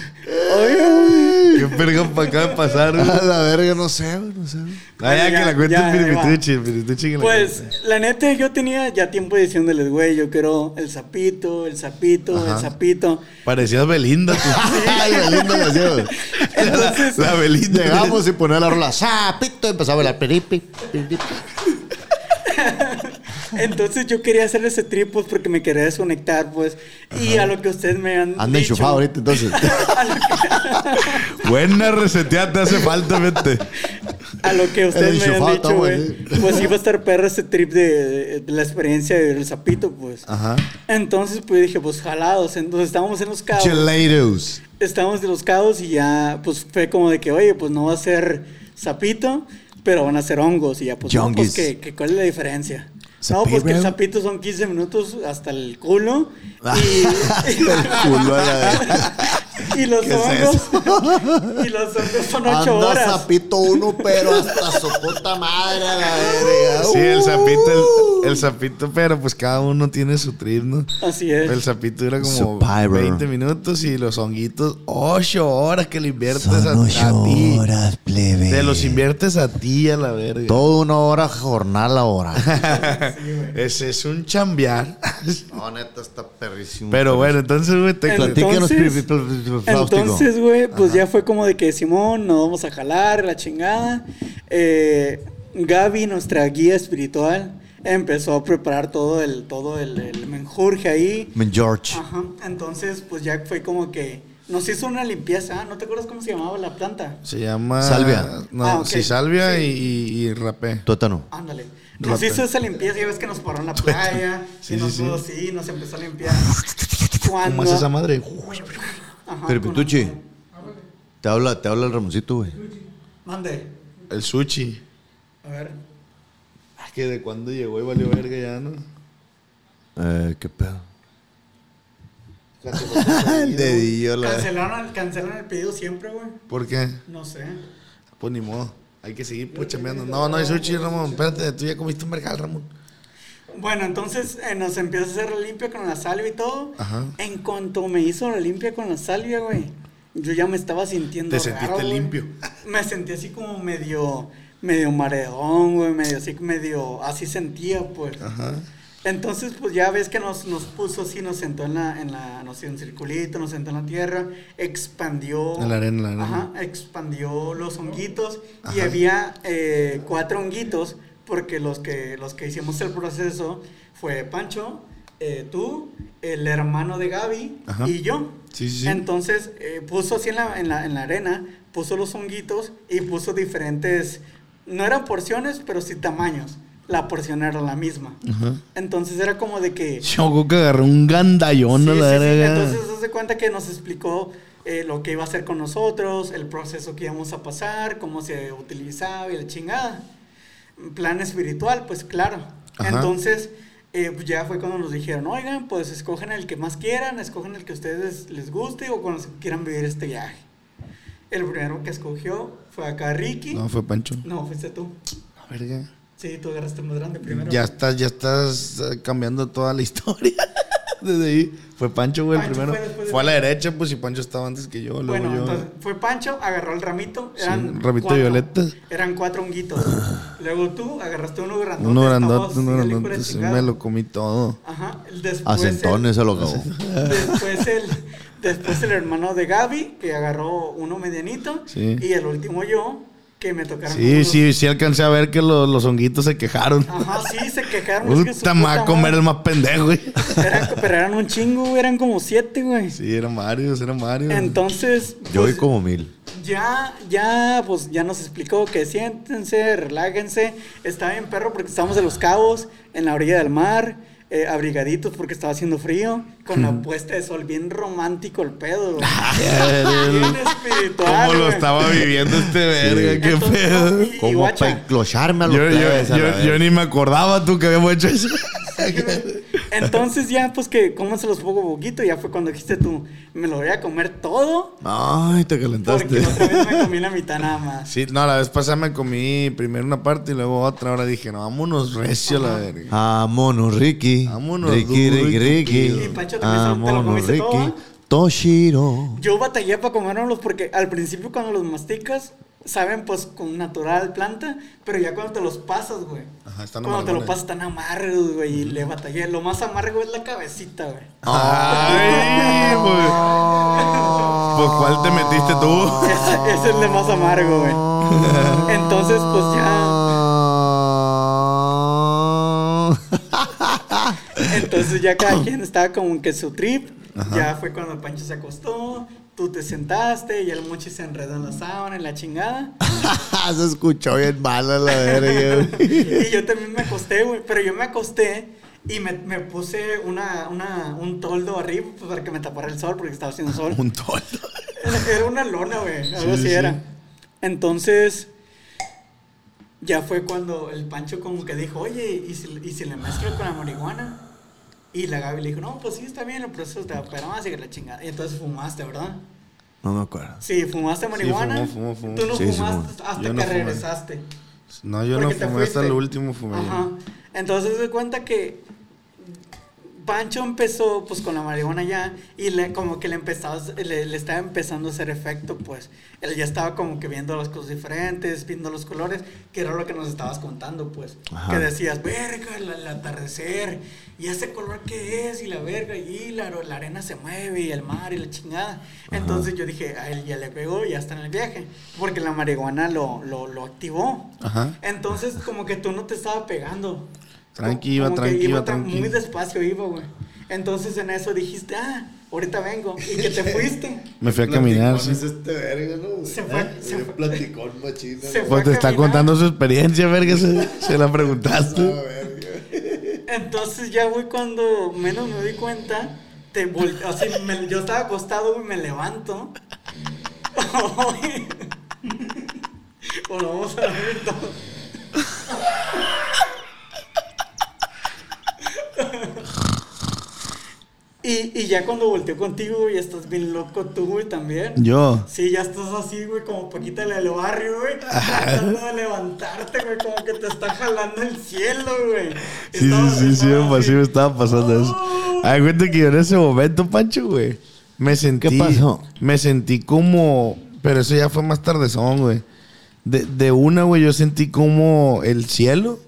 Oye, ¿Qué verga para acá de pasar? güey? A la verga, no sé, güey, no sé. Ah, ya, Ya, que la cuente Pues, cuente. la neta, yo tenía ya tiempo diciéndoles, güey, yo quiero el sapito, el sapito, el sapito. Parecías Belinda, tú. Ay, Belinda lo hacía, güey. Entonces, La Belinda. Llegamos y ponía la rola. Sapito, empezaba a bailar peripi. peripi. entonces yo quería hacer ese trip, pues, porque me quería desconectar, pues. Y a lo que ustedes me han Anda dicho. enchufado ahorita, entonces. Buena reseteada te hace falta, vete. A lo que ustedes me han dicho, güey. Pues iba a estar perra ese trip de, de la experiencia del sapito, pues. Ajá. Entonces, pues dije, pues jalados. Entonces estábamos en los cabos. Gelatos. Estábamos de los cabos y ya, pues fue como de que, oye, pues no va a ser sapito, pero van a ser hongos. Y ya, pues, no, pues. ¿qué, qué, ¿cuál es la diferencia? No, pues que el sapito son 15 minutos hasta el culo. Y, Culo a la verga. Y los ¿Qué es hongos. y los hongos son 8 Anda horas. sapito uno, pero hasta su puta madre a la verga. Sí, el sapito, El sapito, pero pues cada uno tiene su trip, ¿no? Así es. El sapito dura como Su pyro. 20 minutos y los honguitos 8 horas que le inviertes a, a ti. horas, plebe. Te los inviertes a ti a la verga. Toda una hora jornal ahora. Ese es un chambear. no, neta, está perrísimo. Pero bueno, entonces, güey, te Entonces-. Entonces, güey, pues ya fue como de que Simón, nos vamos a jalar, la chingada. Eh, Gaby, nuestra guía espiritual, empezó a preparar todo el, todo el, el menjurje ahí. Men George. Ajá. Entonces, pues ya fue como que nos hizo una limpieza. ¿No te acuerdas cómo se llamaba la planta? Se llama. Salvia. No, Ah, sí, salvia Sí. y, y, rapé. Tuétano. Ándale. Nos Rapé. hizo esa limpieza, ya ves que nos paró en la playa. Sí, y nos sí, pudo sí. así, nos empezó a limpiar. Cuando, ¿Cómo es esa madre? Ajá, Pero Pituchi, te habla, te habla el Ramoncito, güey. Mande. El sushi. A ver. Ah, que de cuándo llegó y valió verga ya, ¿no? Eh, qué pedo. el dedillo, la. Cancelaron, cancelaron el pedido siempre, güey. ¿Por qué? No sé. Pues ni modo. Hay que seguir pues chambeando. No, no hay sushi, Ramón. Espérate, tú ya comiste un mercal, Ramón. Bueno, entonces eh, nos empieza a hacer la limpia con la salvia y todo. Ajá. En cuanto me hizo la limpia con la salvia, güey, yo ya me estaba sintiendo Te raro, sentiste güey. limpio. Me sentí así como medio, medio mareón, güey, medio así, medio, así sentía, pues. Ajá. Entonces, pues ya ves que nos, nos puso así, nos sentó en la, en la, no sé, un circulito, nos sentó en la tierra, expandió. En la arena, en la arena. Ajá, expandió los honguitos y había eh, cuatro honguitos, porque los que, los que hicimos el proceso fue Pancho, eh, tú, el hermano de Gaby Ajá. y yo. Sí, sí, sí. Entonces, eh, puso así en la, en, la, en la arena, puso los honguitos y puso diferentes, no eran porciones, pero sí tamaños. La porción era la misma. Ajá. Entonces era como de que... Creo que agarré un gandallón a la sí. Entonces, haz de cuenta que nos explicó eh, lo que iba a hacer con nosotros, el proceso que íbamos a pasar, cómo se utilizaba y la chingada. Plan espiritual, pues claro. Ajá. Entonces, eh, pues, ya fue cuando nos dijeron, oigan, pues escogen el que más quieran, escogen el que a ustedes les guste o cuando quieran vivir este viaje. El primero que escogió fue acá Ricky. No, fue Pancho. No, fuiste tú. La verga. Sí, tú agarraste el más grande primero. Ya estás, ya estás eh, cambiando toda la historia. Desde ahí. Fue Pancho, güey, el Pancho primero. fue después de Fue a la derecha, pues, y Pancho estaba antes que yo. Luego Bueno, yo. entonces fue Pancho, agarró el ramito. Eran Sí, ramito cuatro, violeta. Eran cuatro honguitos. Luego tú agarraste uno grandote. uno grandote, uno el grandote. Sí, me lo comí todo. Ajá. Después A centones se lo acabó. El, después, el, después el hermano de Gaby, que agarró uno medianito. Sí. Y el último yo, que me tocaron. Sí, unos- sí, sí alcancé a ver que los, los honguitos se quejaron. Ajá, sí, se quejaron. es que Puta, va a puta comer el más pendejo, güey. Eran- pero eran un chingo, güey, eran como siete, güey. Sí, eran varios, eran varios. Entonces. Yo vi pues, como mil. Ya, ya, pues ya nos explicó que siéntense, relájense. Está bien, perro, porque estamos en los cabos, en la orilla del mar, eh, abrigaditos porque estaba haciendo frío, con la puesta de sol, bien romántico el pedo, güey. bien espiritual. ¿Cómo lo estaba viviendo este verga? ¿Qué Entonces, pedo? y- Como guacha, para enclocharme a los Yo, yo, a ni me acordaba tú que habíamos hecho eso. Entonces ya, pues que cómanselos poco a poquito, ya fue cuando dijiste tú, me lo voy a comer todo, Ay, te porque calentaste. la otra vez me comí la mitad nada más. Sí, no, la vez pasada me comí primero una parte y luego otra. Ahora dije, no, vámonos recio a la verga. Vámonos, Ricky. Vámonos, Ricky, Ricky, Ricky. Y. Pancho lo- te lo Vámonos, comiste todo, Ricky. ¿eh? Toshiro. Yo batallé para comérnoslos porque al principio cuando los masticas, saben pues con natural planta, pero ya cuando te los pasas, güey. Ajá, están Cuando te lo amargones. pasas están amargos, güey, y le batallé. Lo más amargo es la cabecita, güey. Ay, pues. Pues, ¿cuál te metiste tú? Ese, es el más amargo, güey. Entonces, pues ya, entonces ya cada quien estaba como que su trip. Ya fue cuando Pancho se acostó, tú te sentaste y el mochi se enredó en la sábana, en la chingada. Se escuchó bien mal a la verga, y yo también me acosté, güey. Pero yo me acosté y me, me puse una, una, un toldo arriba pues, para que me tapara el sol porque estaba haciendo sol. Un toldo. Era era una lona, güey. Algo Sí, así sí. era. Entonces, ya fue cuando el Pancho como que dijo, oye, ¿y si, y si le mezclo con la marihuana? Y la Gaby le dijo, no, pues sí, está bien, el proceso te vamos a seguir la chingada. Y entonces fumaste, ¿verdad? No me acuerdo. Sí, fumaste marihuana. fumó, fumó, fumó. Tú no Sí, sí, fumaste fumó. hasta no que fumé. regresaste. No, yo Porque no fumé hasta el último fumé. Ajá. Entonces se cuenta que Pancho empezó pues con la marihuana ya y le, como que le, empezaba, le, le estaba empezando a hacer efecto pues. Él ya estaba como que viendo las cosas diferentes, viendo los colores, que era lo que nos estabas contando pues. Ajá. Que decías, verga, el, el atardecer, y ese color que es, y la verga, y la, la arena se mueve, y el mar, y la chingada. Entonces yo dije, a él ya le pegó, ya está en el viaje, porque la marihuana lo, lo, lo activó. Ajá. Entonces como que tú no te estaba pegando. Tranqui, iba, Como que tranqui, iba. Muy despacio iba, güey. Entonces en eso dijiste, ah, ahorita vengo. Y que te fuiste. Me fui a caminar. sí. Es este verga, ¿no? Se fue- ¿Eh? se fue- platicón, machina. se ¿no? fue. Pues te está contando su experiencia, verga. Se, se la preguntaste. Ah, verga. Entonces ya, güey, cuando menos me di cuenta, te volte- así, me- yo estaba acostado, güey, me levanto. bueno, vamos a ver todo. Y, y ya cuando volteo contigo, güey, estás bien loco tú, güey, también. Yo. Sí, ya estás así, güey, como Paquita del barrio, güey. Tratando de levantarte, güey, como que te está jalando el cielo, güey. Sí, sí, sí, sí, así. sí me estaba pasando eso. Oh. Ay, cuenta que yo en ese momento, Pancho, güey, me sentí... pasó? Me sentí como... Pero eso ya fue más tardezón, güey. De, de una, güey, yo sentí como el cielo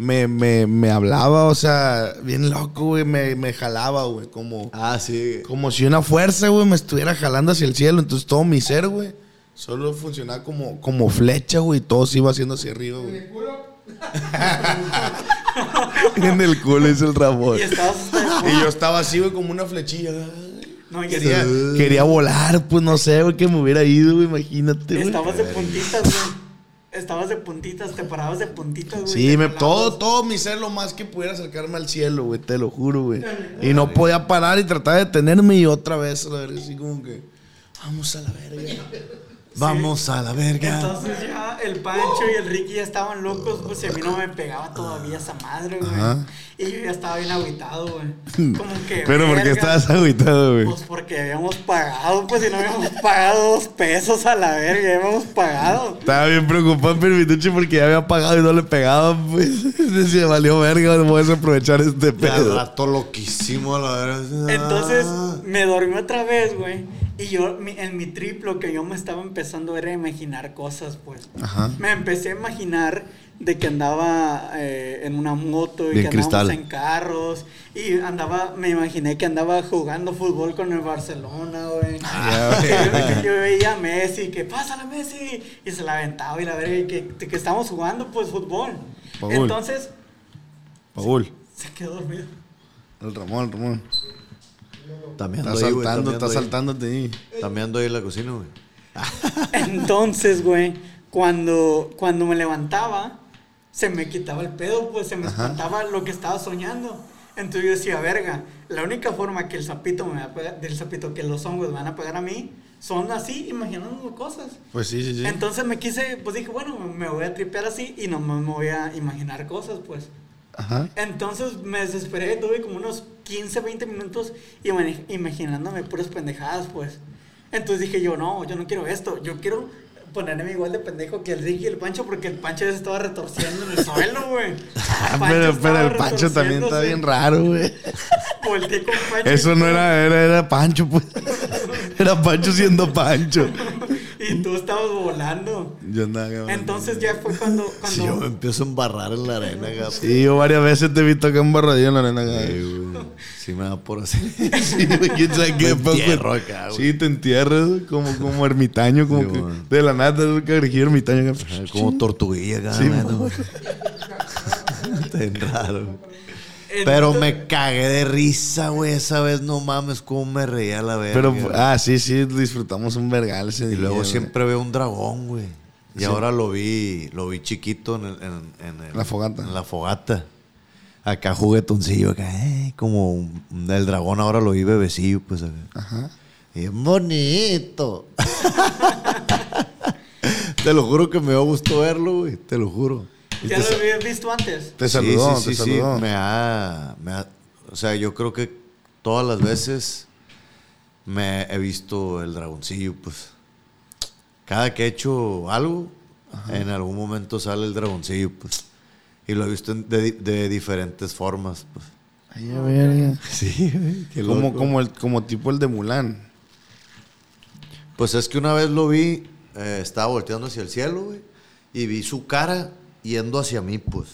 me, me, me hablaba, o sea, bien loco, güey, me, me jalaba, güey, como... Ah, sí. Como si una fuerza, güey, me estuviera jalando hacia el cielo. Entonces todo mi ser, güey, solo funcionaba como, como flecha, güey. Y todo se iba haciendo hacia arriba, güey. en el culo hizo el Ramón. Y estabas hasta Y yo estaba así, güey, como una flechilla. No, y Quería, quería volar, pues no sé, güey, que me hubiera ido, güey, imagínate, güey. estabas de puntitas, güey. Estabas de puntitas, te parabas de puntitas, güey. Sí, me, todo, todo mi ser, lo más que pudiera acercarme al cielo, güey, te lo juro, güey. Y no podía parar y trataba de detenerme y otra vez, a la verga, así como que, vamos a la verga. Vamos a la verga. Entonces ya el Pancho y el Ricky ya estaban locos, pues y a mí no me pegaba todavía esa madre, güey. Ajá. Y yo ya estaba bien agüitado, güey. Como que. Pero ¿por qué estabas agüitado, güey? Pues porque habíamos pagado, pues si no habíamos pagado dos pesos a la verga, ya habíamos pagado. Estaba bien preocupado en Permituche porque ya había pagado y no le pegaba, pues. Decía, valió verga, no voy a aprovechar este pedo. rato loquísimo, a la verga. Entonces Ah. me dormí otra vez, güey. Y yo, mi- en mi triplo, que yo me estaba empezando era a imaginar cosas, pues. Ajá. Me empecé a imaginar de que andaba eh, en una moto y Bien que andábamos cristal. en carros. Y andaba, me imaginé que andaba jugando fútbol con el Barcelona, güey. Ah, yo, yo veía a Messi, que pásala Messi. Y se la aventaba y la verga, y que, que estamos jugando, pues, fútbol. Paul. Entonces, Paul, se quedó dormido. el Ramón, el Ramón. También Está saltando, está ando ahí. saltándote ahí. También ando ahí en la cocina, güey. Entonces, güey, cuando, cuando me levantaba, se me quitaba el pedo, pues se me espantaba lo que estaba soñando. Entonces yo decía, verga, la única forma que el sapito me va a pegar, del sapito que los hongos me van a pegar a mí, son así, imaginándome cosas. Pues sí, sí, sí. Entonces me quise, pues dije, bueno, me voy a tripear así y no me voy a imaginar cosas, pues. Ajá. Entonces me desesperé, tuve como unos 15, 20 minutos imaginándome puras pendejadas, pues. Entonces dije yo, no, yo no quiero esto, yo quiero ponerme igual de pendejo que el Ricky y el Pancho, porque el Pancho ya se estaba retorciendo en el suelo, güey. Ah, pero, el Pancho también está bien raro, güey. Volteé con Pancho. Eso no era, era, era Pancho, pues. Era Pancho siendo Pancho. Y tú estabas volando. Yo andaba. Entonces ya fue cuando... cuando Si yo me empiezo a embarrar en la arena, güey. Sí, yo varias veces te he visto acá embarradillo en la arena, güey. Sí me da por hacer. Sí, güey, quién sabe qué poco- entierro acá, güey. Sí, te entierras como, como ermitaño, como Sí, que de la nada, un cagrejillo ermitaño. acá. Como tortuguilla acá, Sí. Está raro. Pero me cagué de risa, güey. Esa vez no mames cómo me reía la verga. Pero, güey. ah, sí, sí, disfrutamos un vergal ese y luego güey. siempre veo un dragón, güey. Y ahora lo vi, lo vi chiquito en, el- en- en el- La fogata. En la fogata. Acá juguetoncillo, acá, eh, como un- el dragón ahora lo vi bebecillo, pues acá. Ajá. Y es bonito. te lo juro que me dio gusto verlo, güey. Te lo juro. ¿Ya lo habías visto antes? Te saludó, sí, sí, te sí, saludó. Me ha, me ha- O sea, yo creo que todas las veces me he visto el dragoncillo, pues. Cada que he hecho algo, en algún momento sale el dragoncillo, pues. Y lo he visto de, de diferentes formas, pues. Ay, a verga. Sí, güey. qué Como, loco. como, el, como tipo el de Mulan. Pues es que una vez lo vi, eh, estaba volteando hacia el cielo, güey, y vi su cara yendo hacia mí, pues,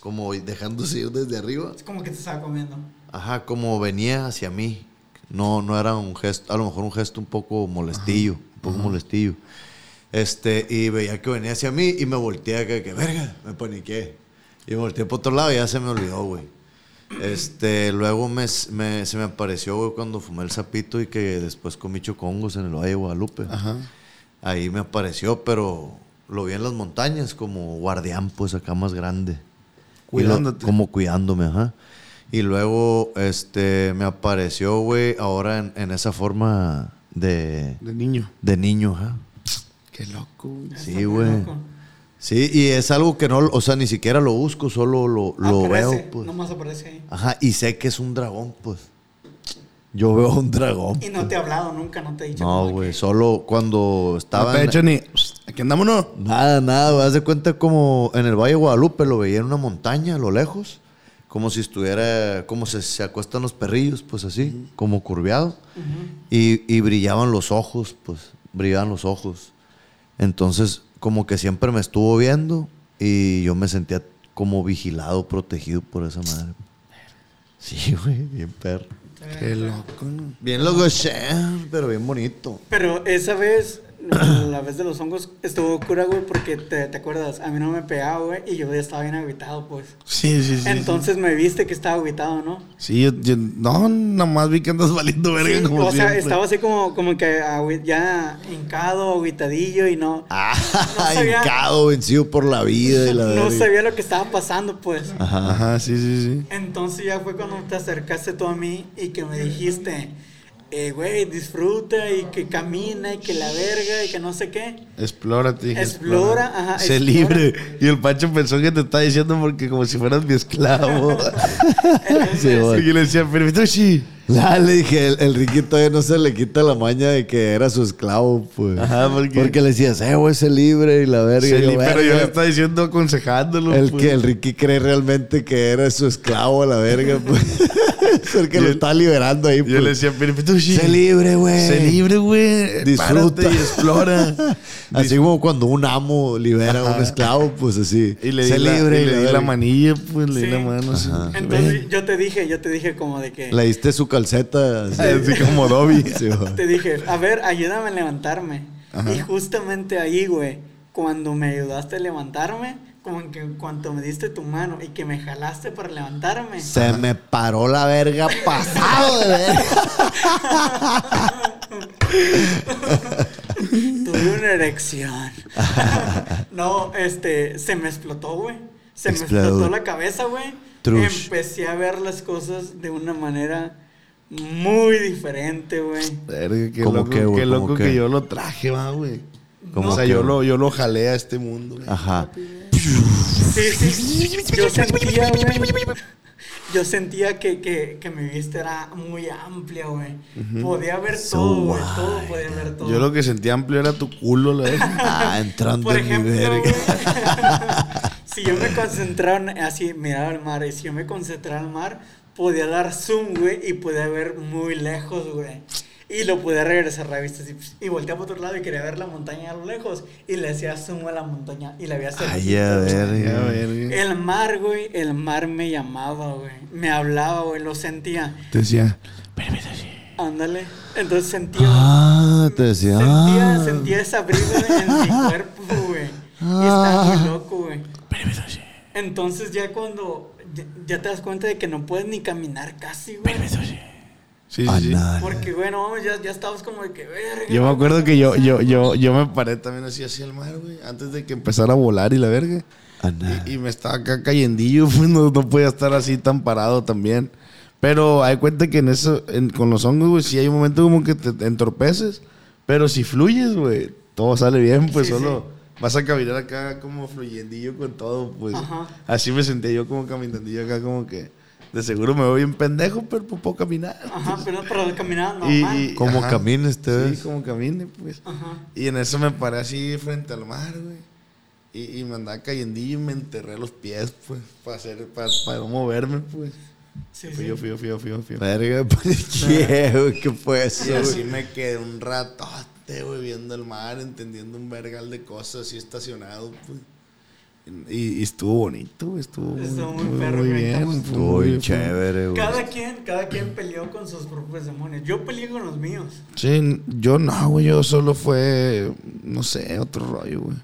como dejándose ir desde arriba. Es como que te estaba comiendo. Ajá, como venía hacia mí. No, no era un gesto, a lo mejor un gesto un poco molestillo, un poco molestillo. Este, y veía que venía hacia mí y me volteé acá, que verga, me paniqué. Y me volteé por otro lado y ya se me olvidó, güey. Este, luego me, me- se me apareció, güey, cuando fumé el sapito y que después comí chocongos en el Valle de Guadalupe. Ajá. Ahí me apareció, pero lo vi en las montañas como guardián, pues acá más grande. Lo- Cuidándote. como cuidándome, ajá. Y luego, este, me apareció, güey, ahora en, en esa forma de, De niño. de niño, ajá. Qué loco, güey. Sí, güey. loco. Sí, y es algo que no, o sea, ni siquiera lo busco, solo lo, lo Aparece, veo, pues. Nomás aparece ahí. Ajá, y sé que es un dragón, pues. Yo veo un dragón. Y no te he hablado nunca, no te he dicho. No, güey, que- solo cuando estaba... No te he hecho ni. Aquí andamos, ¿no? Nada, nada, güey. Haz de cuenta como en el Valle de Guadalupe lo veía en una montaña a lo lejos, como si estuviera, como se, se acuestan los perrillos, pues así, como curveado. y, y brillaban los ojos, pues, brillaban los ojos. Entonces, como que siempre me estuvo viendo y yo me sentía como vigilado, protegido por esa madre. Sí, güey, bien perro. Qué loco, ¿no? Bien loco, pero bien bonito. Pero esa vez, la vez de los hongos, estuvo cura, güey, porque te, te acuerdas, a mí no me pegaba, güey, y yo ya estaba bien agüitado, pues. Sí, sí, sí. Entonces me viste que estaba agüitado, ¿no? Sí, yo, yo- no, nada más vi que andas valiendo verga Sí, como o sea, siempre. estaba así como, como que ya hincado, agüitadillo y no, Ah, No sabía- hincado, vencido por la vida y la no verga. sabía lo que estaba pasando, pues. Ajá. Ajá, sí, sí, sí. Entonces ya fue cuando te acercaste tú a mí y que me dijiste, eh, güey, disfruta y que camina y que la verga y que no sé qué. Explórate. hija, Explora, ajá, Sé explora. libre. Y el Pancho pensó que te estaba diciendo porque como si fueras mi esclavo. Entonces, y yo le decía, pero sí. Ya le dije, el, el Ricky todavía no se le quita la maña de que era su esclavo, pues. Ajá, porque- Porque le decías, eh, güey, sé libre y la verga. Y yo, pero yo le estaba diciendo aconsejándolo. El pues. que el Ricky cree realmente que era su esclavo la verga, pues. es el que lo está liberando ahí, Yo pues. le decía, pero tú sí. sé libre, güey. Sé libre, güey. Disfruta. Párate y explora. Así como cuando un amo libera a un esclavo, pues así. Y le di, sé la, libre y le di la manilla, pues le di Sí. la mano. así. entonces yo te dije, yo te dije como de que... Le diste su calceta. así. Así como Dobby. Sí. Te dije, a ver, ayúdame a levantarme. Y justamente ahí, güey, cuando me ayudaste a levantarme, como que cuando me diste tu mano y que me jalaste para levantarme, Se me paró la verga pasado de verga. tuve una erección. no, este, se me explotó, güey. Se me explotó la cabeza, güey. Empecé a ver las cosas de una manera muy diferente, güey. Verga, qué ¿Cómo loco, qué, loco qué? que yo lo traje, va, güey. ¿Cómo o sea, qué, yo lo, yo lo jalé a este mundo, güey. Ajá. Sí, sí. Yo sentía, güey. Yo sentía que, que, que mi vista era muy amplia, güey. Podía ver todo, güey. Todo podía ver todo. Yo lo que sentía amplio era tu culo, la verdad. Ah, entrando Por en mi ejemplo, verga. güey, si yo me concentraba en- así, miraba el mar, y si yo me concentraba en el mar, podía dar zoom, güey, y podía ver muy lejos, güey. Y lo podía regresar a la vista así, y volteaba para otro lado y quería ver la montaña a lo lejos, y le hacía zoom a la montaña, y la veía Ay, a ver. Ya, verga. El mar, güey, el mar me llamaba, güey. Me hablaba, güey, lo sentía. Te decía, Ándale. Entonces sentía. Ah, te decía. Sentía, ah. sentía esa brisa en mi cuerpo, güey. Y está muy loco, güey. Entonces ya cuando ya, te das cuenta de que no puedes ni caminar casi, güey. sí, sí, sí. Porque, bueno, ya, ya estabas como de que, verga. Yo me acuerdo que yo, yo, yo, yo me paré también así hacia el mar, güey, antes de que empezara a volar y la verga. Y, y me estaba acá cayendillo, pues no, no podía estar así tan parado también. Pero hay cuenta que en eso, en- con los hongos, güey, sí hay un momento como que te entorpeces. Pero si fluyes, güey, todo sale bien, pues Sí, solo vas a caminar acá como fluyendillo con todo, pues. Ajá. Así me sentía yo como caminandillo acá, como que de seguro me voy bien pendejo, pero pues puedo caminar. Ajá, pero, pero caminaba Y- normal. y- Como ajá. camines, te Sí, como camine, pues. Ajá. Y en eso me paré así frente al mar, güey. Y, y me andaba cayendo y me enterré los pies, pues, para hacer, para, para no moverme, pues. Sí, Fío, sí. fío, fío, fío, fío. Verga, pues, ¿qué, güey? ¿Qué fue eso, Y así güey? me quedé un güey, viendo el mar, entendiendo un vergal de cosas así estacionado, pues. Y, y estuvo bonito, estuvo, Estuvo muy muy, perro, muy güey, bien. Estuvo muy- chévere, güey. Cada quien, cada quien peleó con sus propios demonios. Yo peleé con los míos. Sí, yo no, güey, yo solo fue, no sé, otro rollo, güey.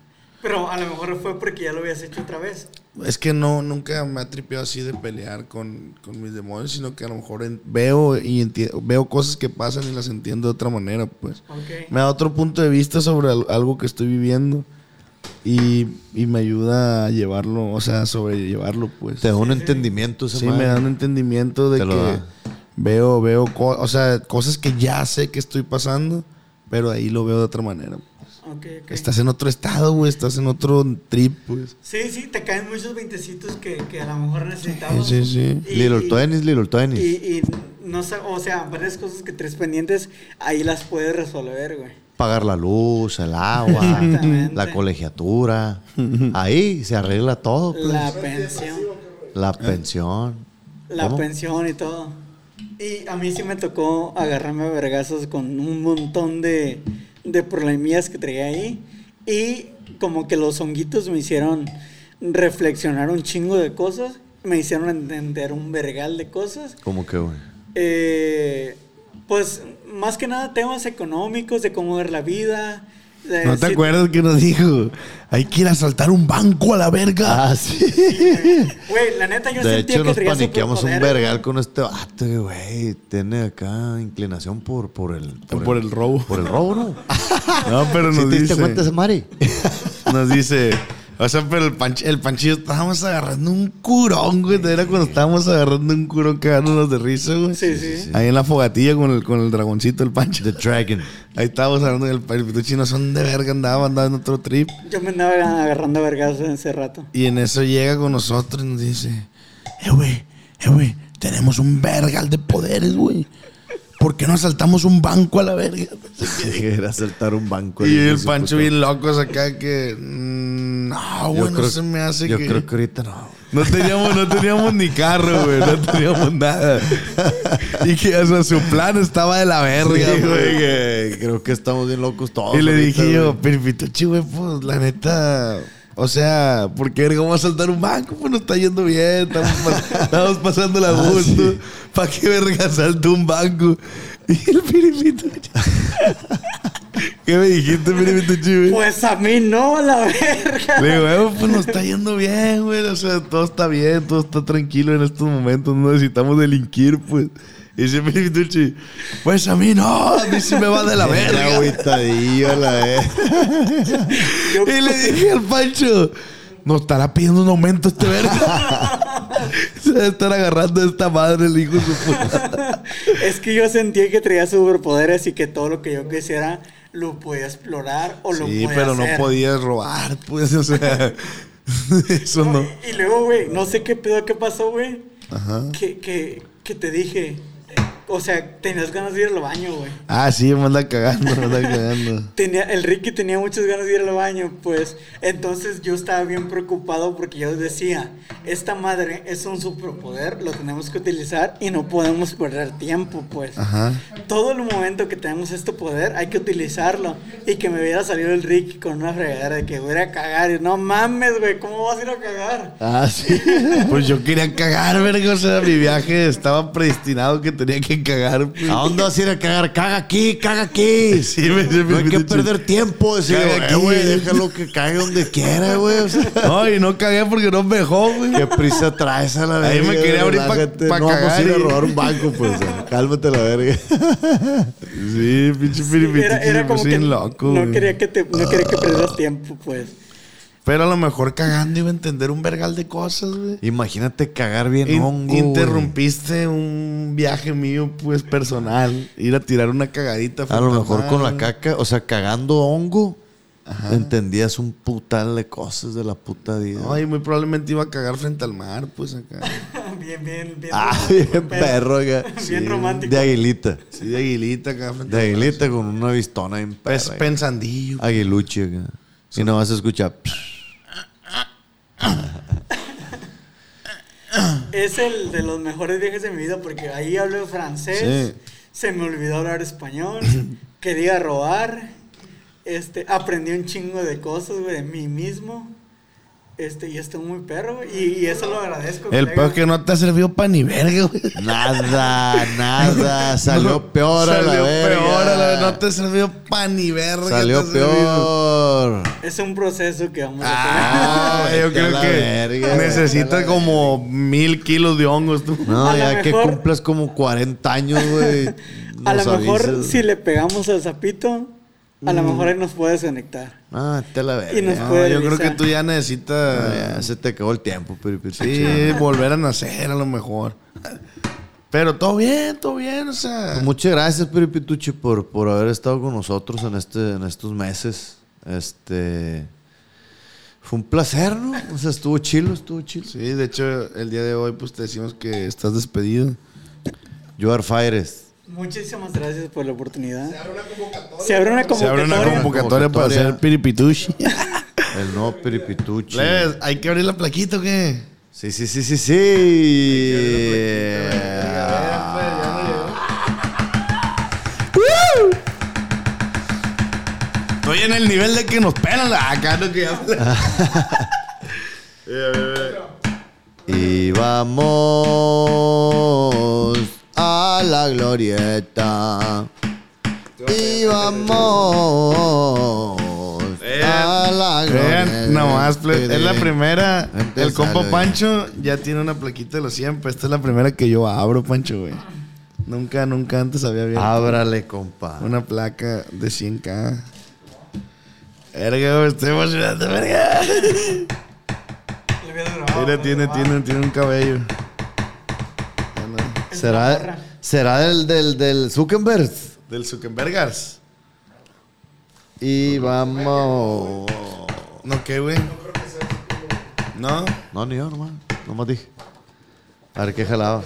Pero a lo mejor fue porque ya lo habías hecho otra vez. Es que no, nunca me ha tripeado así de pelear con, con mis demonios, sino que a lo mejor en- veo y enti- veo cosas que pasan y las entiendo de otra manera, pues. Me da otro punto de vista sobre al- algo que estoy viviendo y, y me ayuda a llevarlo, o sea, a sobrellevarlo, pues. Te da un entendimiento esa Sí, madre. me da un entendimiento de Te que da. veo, veo, co- o sea, cosas que ya sé que estoy pasando, pero ahí lo veo de otra manera. Estás en otro estado, güey, estás en otro trip, pues. Sí, sí, te caen muchos veintecitos que, que a lo mejor necesitamos. Sí, sí, Y- Little Twenties, Little Twenties. Y, y no sé, o sea, varias cosas que tres pendientes, ahí las puedes resolver, güey. Pagar la luz, el agua, la colegiatura. Ahí se arregla todo, pues. La pensión. La pensión. La ¿Cómo? pensión y todo. Y a mí sí me tocó agarrarme a vergazos con un montón de, de problemillas que traía ahí. Y como que los honguitos me hicieron reflexionar un chingo de cosas. Me hicieron entender un vergal de cosas. ¿Cómo que, güey? Eh, pues más que nada temas económicos, de cómo ver la vida. ¿No te acuerdas que nos dijo? Hay que ir a saltar un banco a la verga. Ah, sí. Güey, la neta yo De sentía hecho, que nos paniqueamos un vergal con este vato, güey. Tiene acá inclinación por, por el... Por el robo. Por el robo, ¿no? No, pero ¿Sí nos te diste dice, cuenta ese Mari? nos dice, o sea, pero el, panch- el panchillo estábamos agarrando un curón, güey. Era cuando estábamos agarrando un curón cagándonos de risa, güey. Sí, sí. Ahí en la fogatilla con el, con el dragoncito, el pancho. The Dragon. Ahí estábamos hablando del el pituchi, no son de verga, andaba, andaba en otro trip. Yo me andaba agarrando a vergazos en ese rato. Y en eso llega con nosotros y nos dice, eh, güey, eh, güey, tenemos un vergal de poderes, güey. ¿Por qué no asaltamos un banco a la verga? Era saltar un banco. Y el Pancho bien locos acá que... mm, no, güey, no creo- se me hace Yo que... creo que ahorita no. No teníamos, no teníamos ni carro, güey. No teníamos nada. Y que, o sea, su plan estaba de la verga, Sí, güey. que creo que estamos bien locos todos. Y le ahorita, dije yo, güey. Pituchi, güey, pues, la neta... O sea, ¿por qué verga vamos a saltar un banco? Pues nos está yendo bien, estamos, pas- estamos pasando la Ah, gusto. sí. ¿Para qué verga salto un banco? Y el piripituchi... ¿Qué me dijiste, güey? Pues a mí no, la verga. Le digo, "Eh, pues nos está yendo bien, güey. O sea, todo está bien, todo está tranquilo en estos momentos. No necesitamos delinquir, pues. Y dice Pituchi, pues a mí no, a mí sí me va de la verga. agüitadillo, la vez. Y le dije al Pancho, nos estará pidiendo un aumento este verga. Se debe estar agarrando a esta madre, el hijo de su puta. Es que yo sentía que traía superpoderes y que todo lo que yo quisiera lo podía explorar o lo Sí, podía pero no podías robar, pues, o sea. Eso no. Y luego, güey, no sé qué pedo, qué pasó, güey. Ajá. Que, que, que te dije. O sea, tenías ganas de ir al baño, güey. Ah, sí, me anda cagando, me anda cagando. Tenía, el Ricky tenía muchas ganas de ir al baño, pues. Entonces yo estaba bien preocupado porque yo decía, esta madre es un superpoder, lo tenemos que utilizar y no podemos perder tiempo, pues. Ajá. Todo el momento que tenemos este poder hay que utilizarlo. Y que me hubiera salido el Ricky con una fregadera de que voy a cagar. Y no mames, güey, ¿cómo vas a ir a cagar? Ah, sí. Pues yo quería cagar, verga. O sea, mi viaje estaba predestinado que tenía que cagar. pues. ¿A dónde vas a ir a cagar? Caga aquí, caga aquí. Sí, me- me- No hay me- que perder tiempo. Caga "Eh, aquí". güey, déjalo que cague donde quiera, güey. O sea, No, y no cagué porque no me dejó, güey. ¿Qué prisa traes a la verga? Ahí me quería abrir pa- relájate. pa No vamos a cagar ir a robar un banco, pues. o sea, cálmate la verga. Sí, pinche piripituchi, Era, era me como que loco, no güey. quería que te, no quería que perdieras tiempo, pues. Pero a lo mejor cagando iba a entender un vergal de cosas, güey. Imagínate cagar bien In- hongo. güey. interrumpiste un viaje mío, pues, personal. Ir a tirar una cagadita. A lo mejor con la caca, o sea, cagando hongo, entendías un putal de cosas de la puta vida. Ay, muy probablemente iba a cagar frente al mar, pues, acá. Bien, bien, bien. ah, bien perro, acá. Bien romántico. De aguilita. Sí, de aguilita acá frente De al mar. aguilita con una vistona Pues, perra. pensandillo. Aguiluche acá. Y no vas a escuchar. Es el de los mejores viajes de mi vida porque ahí hablo francés, Sí. se me olvidó hablar español, quería robar, este, aprendí un chingo de cosas, güey, de mí mismo. Este, y estoy muy perro, güey, y, y eso lo agradezco. El peor que no te ha servido para ni verga, güey. Nada, nada. Salió peor a la Salió peor a la No te ha servido para ni verga. Salió peor. Es un proceso que vamos a Ah, Vete yo creo que verga, necesitas como mil kilos de hongos tú. No, A ya que mejor- cumples como 40 años, güey. A lo mejor si le pegamos al zapito, a lo mejor él nos puede desconectar. Ah, te la nos No, yo creo que tú ya Ah, necesitas. ya, se te acabó el tiempo, pero Sí, volver a nacer a lo mejor. Pero todo bien, todo bien, o sea. Pues Muchas gracias, Piripituchi, por, por haber estado con nosotros en, este, en estos meses. Este. Fue un placer, ¿no? O sea, estuvo chilo, estuvo chilo. Sí, de hecho, el día de hoy, pues te decimos que estás despedido. You are Fires. Muchísimas gracias por la oportunidad. Se abre una convocatoria. Se abre una Se convocatoria. abre una convocatoria para hacer piripitushi. El nuevo Piripituchi. Plebes, ¿Hay que abrir la plaquita o qué? Sí, sí, sí, sí, sí. Estoy en el nivel de que nos pelan la acá, no que Y vamos a la glorieta. Y vamos a la glorieta. Vean, nomás, es la primera. El compa. Pancho ya tiene una plaquita de los 100, pero esta es la primera que yo abro, Pancho, güey. Nunca, nunca antes había abierto Ábrale, compa. una placa de 100k. Verga, güey, estoy emocionado, verga. Mira, tiene, tiene, tiene un cabello. ¿Será, será del, del, del Zuckerberg? Del Zuckerbergars. Y vamos. No, ¿qué, güey? No. No, ni yo, nomás. Nomás dije. A ver qué jalaba.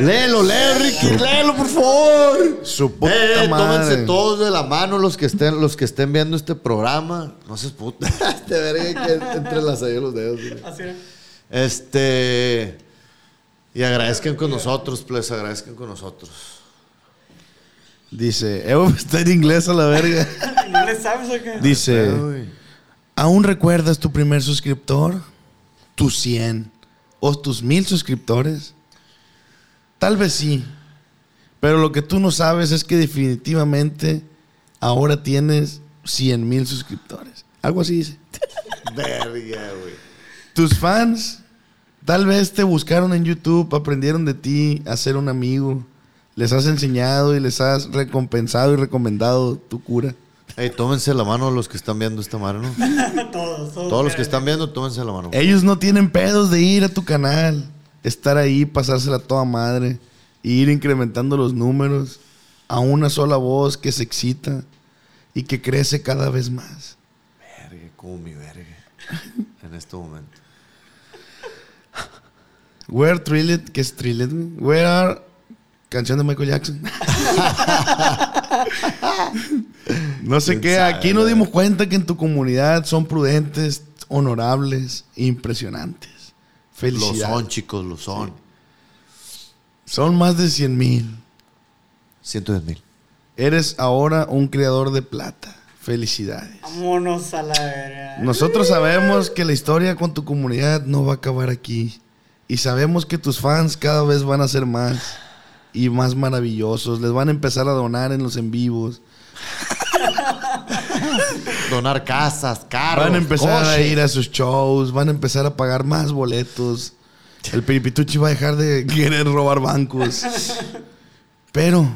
Léelo, léelo, Ricky, léelo, por favor. Su puta Eh, madre. tómense todos de la mano los que estén, los que estén viendo este programa. No seas puta. Este verga que entre las ahí los dedos. güey. Así es. Este. Y agradezcan con nosotros, pues, agradezcan con nosotros. Dice, Evo está en inglés a la verga. ¿No le sabes o qué? Dice, Uy. ¿aún recuerdas tu primer suscriptor? ¿Tus 100 o tus 1000 suscriptores? Tal vez sí. Pero lo que tú no sabes es que definitivamente ahora tienes 100 mil suscriptores. Algo así dice. Verga, güey. Tus fans tal vez te buscaron en YouTube, aprendieron de ti a ser un amigo. Les has enseñado y les has recompensado y recomendado tu cura. Ey, tómense la mano los que están viendo esta mano, ¿no? Todos, todos. Todos los que están viendo, tómense la mano. Ellos no tienen pedos de ir a tu canal, estar ahí, pasársela a toda madre, e ir incrementando los números a una sola voz que se excita y que crece cada vez más. Verga, como mi verga. En este momento. Where Thrilled, ¿qué es Thrilled? Where are canción de Michael Jackson. no sé qué, aquí nos dimos cuenta que en tu comunidad son prudentes, honorables, impresionantes. Lo Felicidades. son, chicos, lo son. Son más de 100 mil. 110 mil. Eres ahora un creador de plata. Felicidades. Vámonos a la verga. Nosotros sabemos que la historia con tu comunidad no va a acabar aquí. Y sabemos que tus fans cada vez van a ser más y más maravillosos. Les van a empezar a donar en los en vivos. Donar casas, carros. Van a empezar a ir a sus shows. Van a empezar a pagar más boletos. El piripituchi va a dejar de querer robar bancos. Pero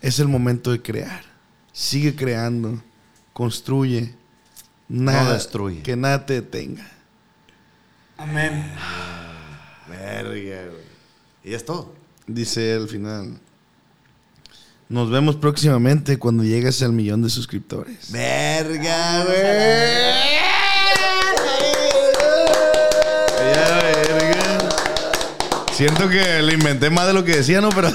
es el momento de crear. Sigue creando. Construye. Nada, destruye. Que nada te detenga. Amén. Verga, güey. Y es todo. Dice al final. Nos vemos próximamente cuando llegues al millón de suscriptores. Verga, güey. Siento que le inventé más de lo que decía, ¿no? Pero.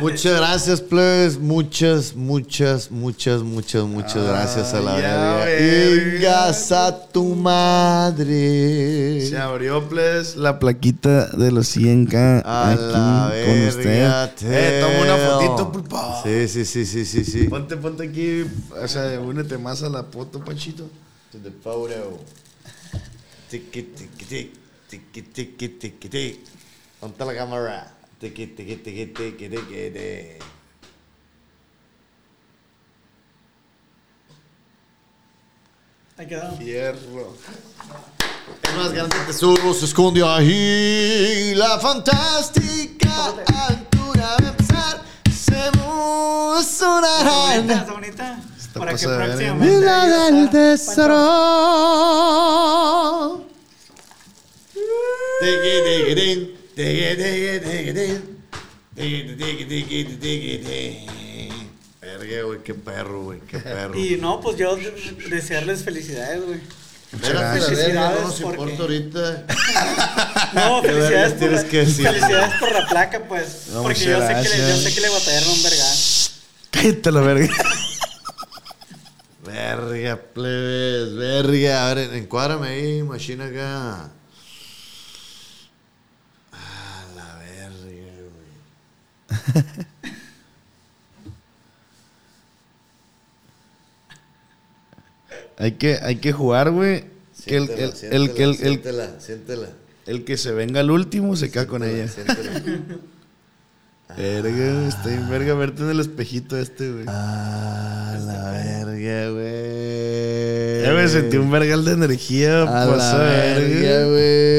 Muchas gracias, plebes. Muchas, muchas, muchas, muchas, muchas gracias a la verga. a tu madre. Se abrió, pues, la plaquita de los 100K A aquí la con usted. Eh, toma una fotito, pulpa. Sí, sí, sí, sí, sí, sí. Ponte, ponte aquí, o sea, únete más a la foto, Panchito. To the photo. Tiki, tiki, tiki, tiki, tiki, tiki. Ponte la cámara. Tiki, tiki, tiki, tiki, tiki, tiki. Ahí quedó. Fierro. El más grande tesoro se esconde ahí. La fantástica aventura de empezar. Se Está bonita, emocionarán. está bonita. Para que próximamente. Ahí del tesoro. Tiki, tiki, tin. Verga, güey, qué perro, güey, qué perro. Y no, pues yo de- desearles felicidades, güey. Felicidades no nos porque- importa ahorita. No, ¿Qué felicidades por, la- que felicidades por la placa, pues. No, porque yo sé, que le, yo sé que le batallaron un verga. Cállate la verga. Verga, plebes, verga. A ver, encuádrame ahí, machina acá. Ah, la verga, güey. Hay que, hay que jugar, güey. Que el, el, el, que el, el, siéntela, siéntela. el que se venga al último se queda con ella. Siéntela. Verga, está bien verga verte en el espejito este, güey. Ah, la verga, güey. Ya me sentí un vergal de energía, A pues, la verga, verga.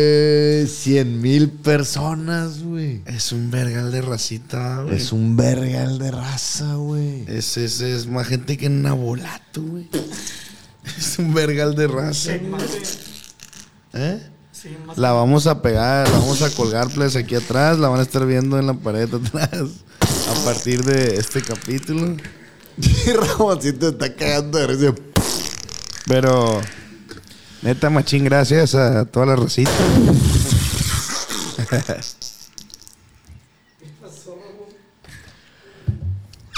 Güey. Cien mil personas, güey. Es un vergal de racita, güey. Es un vergal de raza, güey. Es, es, es más gente que en Nabolato, güey. Es un vergal de raza. Sí, más de- ¿Eh? sí, más La vamos a pegar, la vamos a colgar, pues, aquí atrás. La van a estar viendo en la pared atrás. A partir de este capítulo. Y Ramoncito está cagando de risa. Pero, neta, machín, gracias a toda la racita.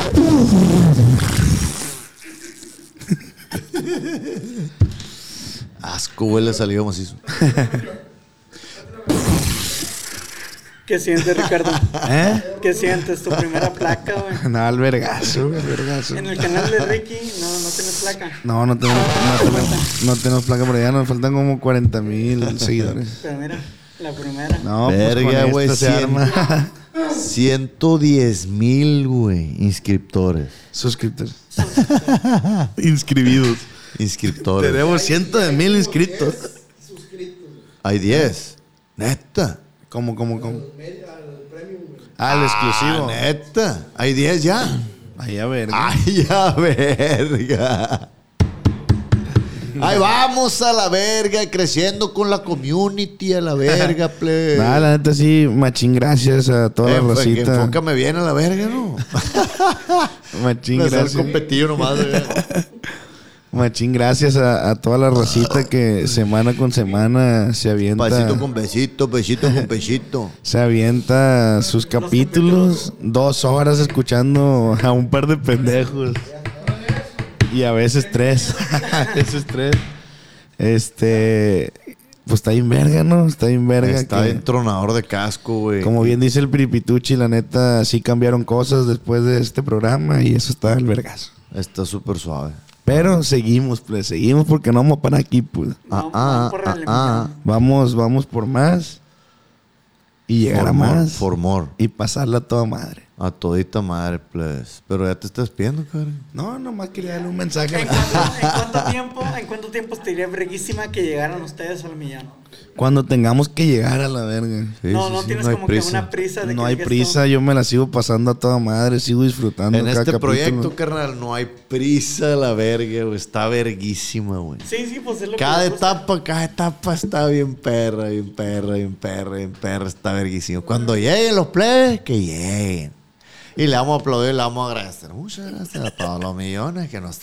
Asco, güey, le salió macizo. ¿Qué sientes, Ricardo? ¿Eh? ¿Qué sientes? Tu primera placa, güey. No, al vergazo. En el canal de Ricky no, no tienes placa. No, no tenemos, no tenemos, no tenemos placa por allá, nos faltan como 40 mil seguidores. Pero mira, la primera. No, Verga, pues con güey, arma. 110 mil, güey, inscriptores. Suscriptores. Inscribidos. Inscriptores. Tenemos cientos de mil inscritos. Hay 10. Neta. ¿Cómo, cómo, cómo? Ah, el exclusivo. Ah, neta. Hay 10 ya. Ahí a ver. Ay, ya, verga. Ay, vamos a la verga, creciendo con la community a la verga, plebe. Nada, la neta sí, machín, gracias a toda Eh, la que racita. enfócame bien a la verga, ¿no? Machín, Me gracias. competido nomás. Machín, gracias a, a toda la racita que semana con semana se avienta. Pasito con besito, besito con besito. Se avienta sus capítulos, dos horas escuchando a un par de pendejos. Y a veces tres. a veces tres. Este. Pues está bien verga, ¿no? Está bien verga. Está que- bien tronador de casco, güey. Como bien dice el Piripituchi, la neta, sí cambiaron cosas después de este programa y eso está el vergazo. Está súper suave. Pero seguimos, pues, seguimos porque no vamos a parar aquí, pues. No, ah, ah, el ah. Vamos, vamos por más. Y llegar a more, más. For more. Y pasarla a toda madre. A todita madre, pues. Pero ya te estás pidiendo, cabrón. No, nomás quería darle un mensaje. ¿En cuánto, en cuánto tiempo, ¿En cuánto tiempo estaría verguísima que llegaran ustedes al millón? Cuando tengamos que llegar a la verga. Sí, no, sí, no sí, tienes como que una prisa de No que hay prisa, yo me la sigo pasando a toda madre, sigo disfrutando. En cada este capítulo. proyecto, carnal, no hay prisa la verga, güey. Está verguísima, güey. Sí, sí, pues es lo Cada que me gusta. etapa, cada etapa está bien perra, bien perra, bien perra, bien perra, está verguísimo. Cuando lleguen los plebes, que lleguen. Y le vamos a aplaudir, le vamos a agradecer. Muchas gracias a todos los millones que nos.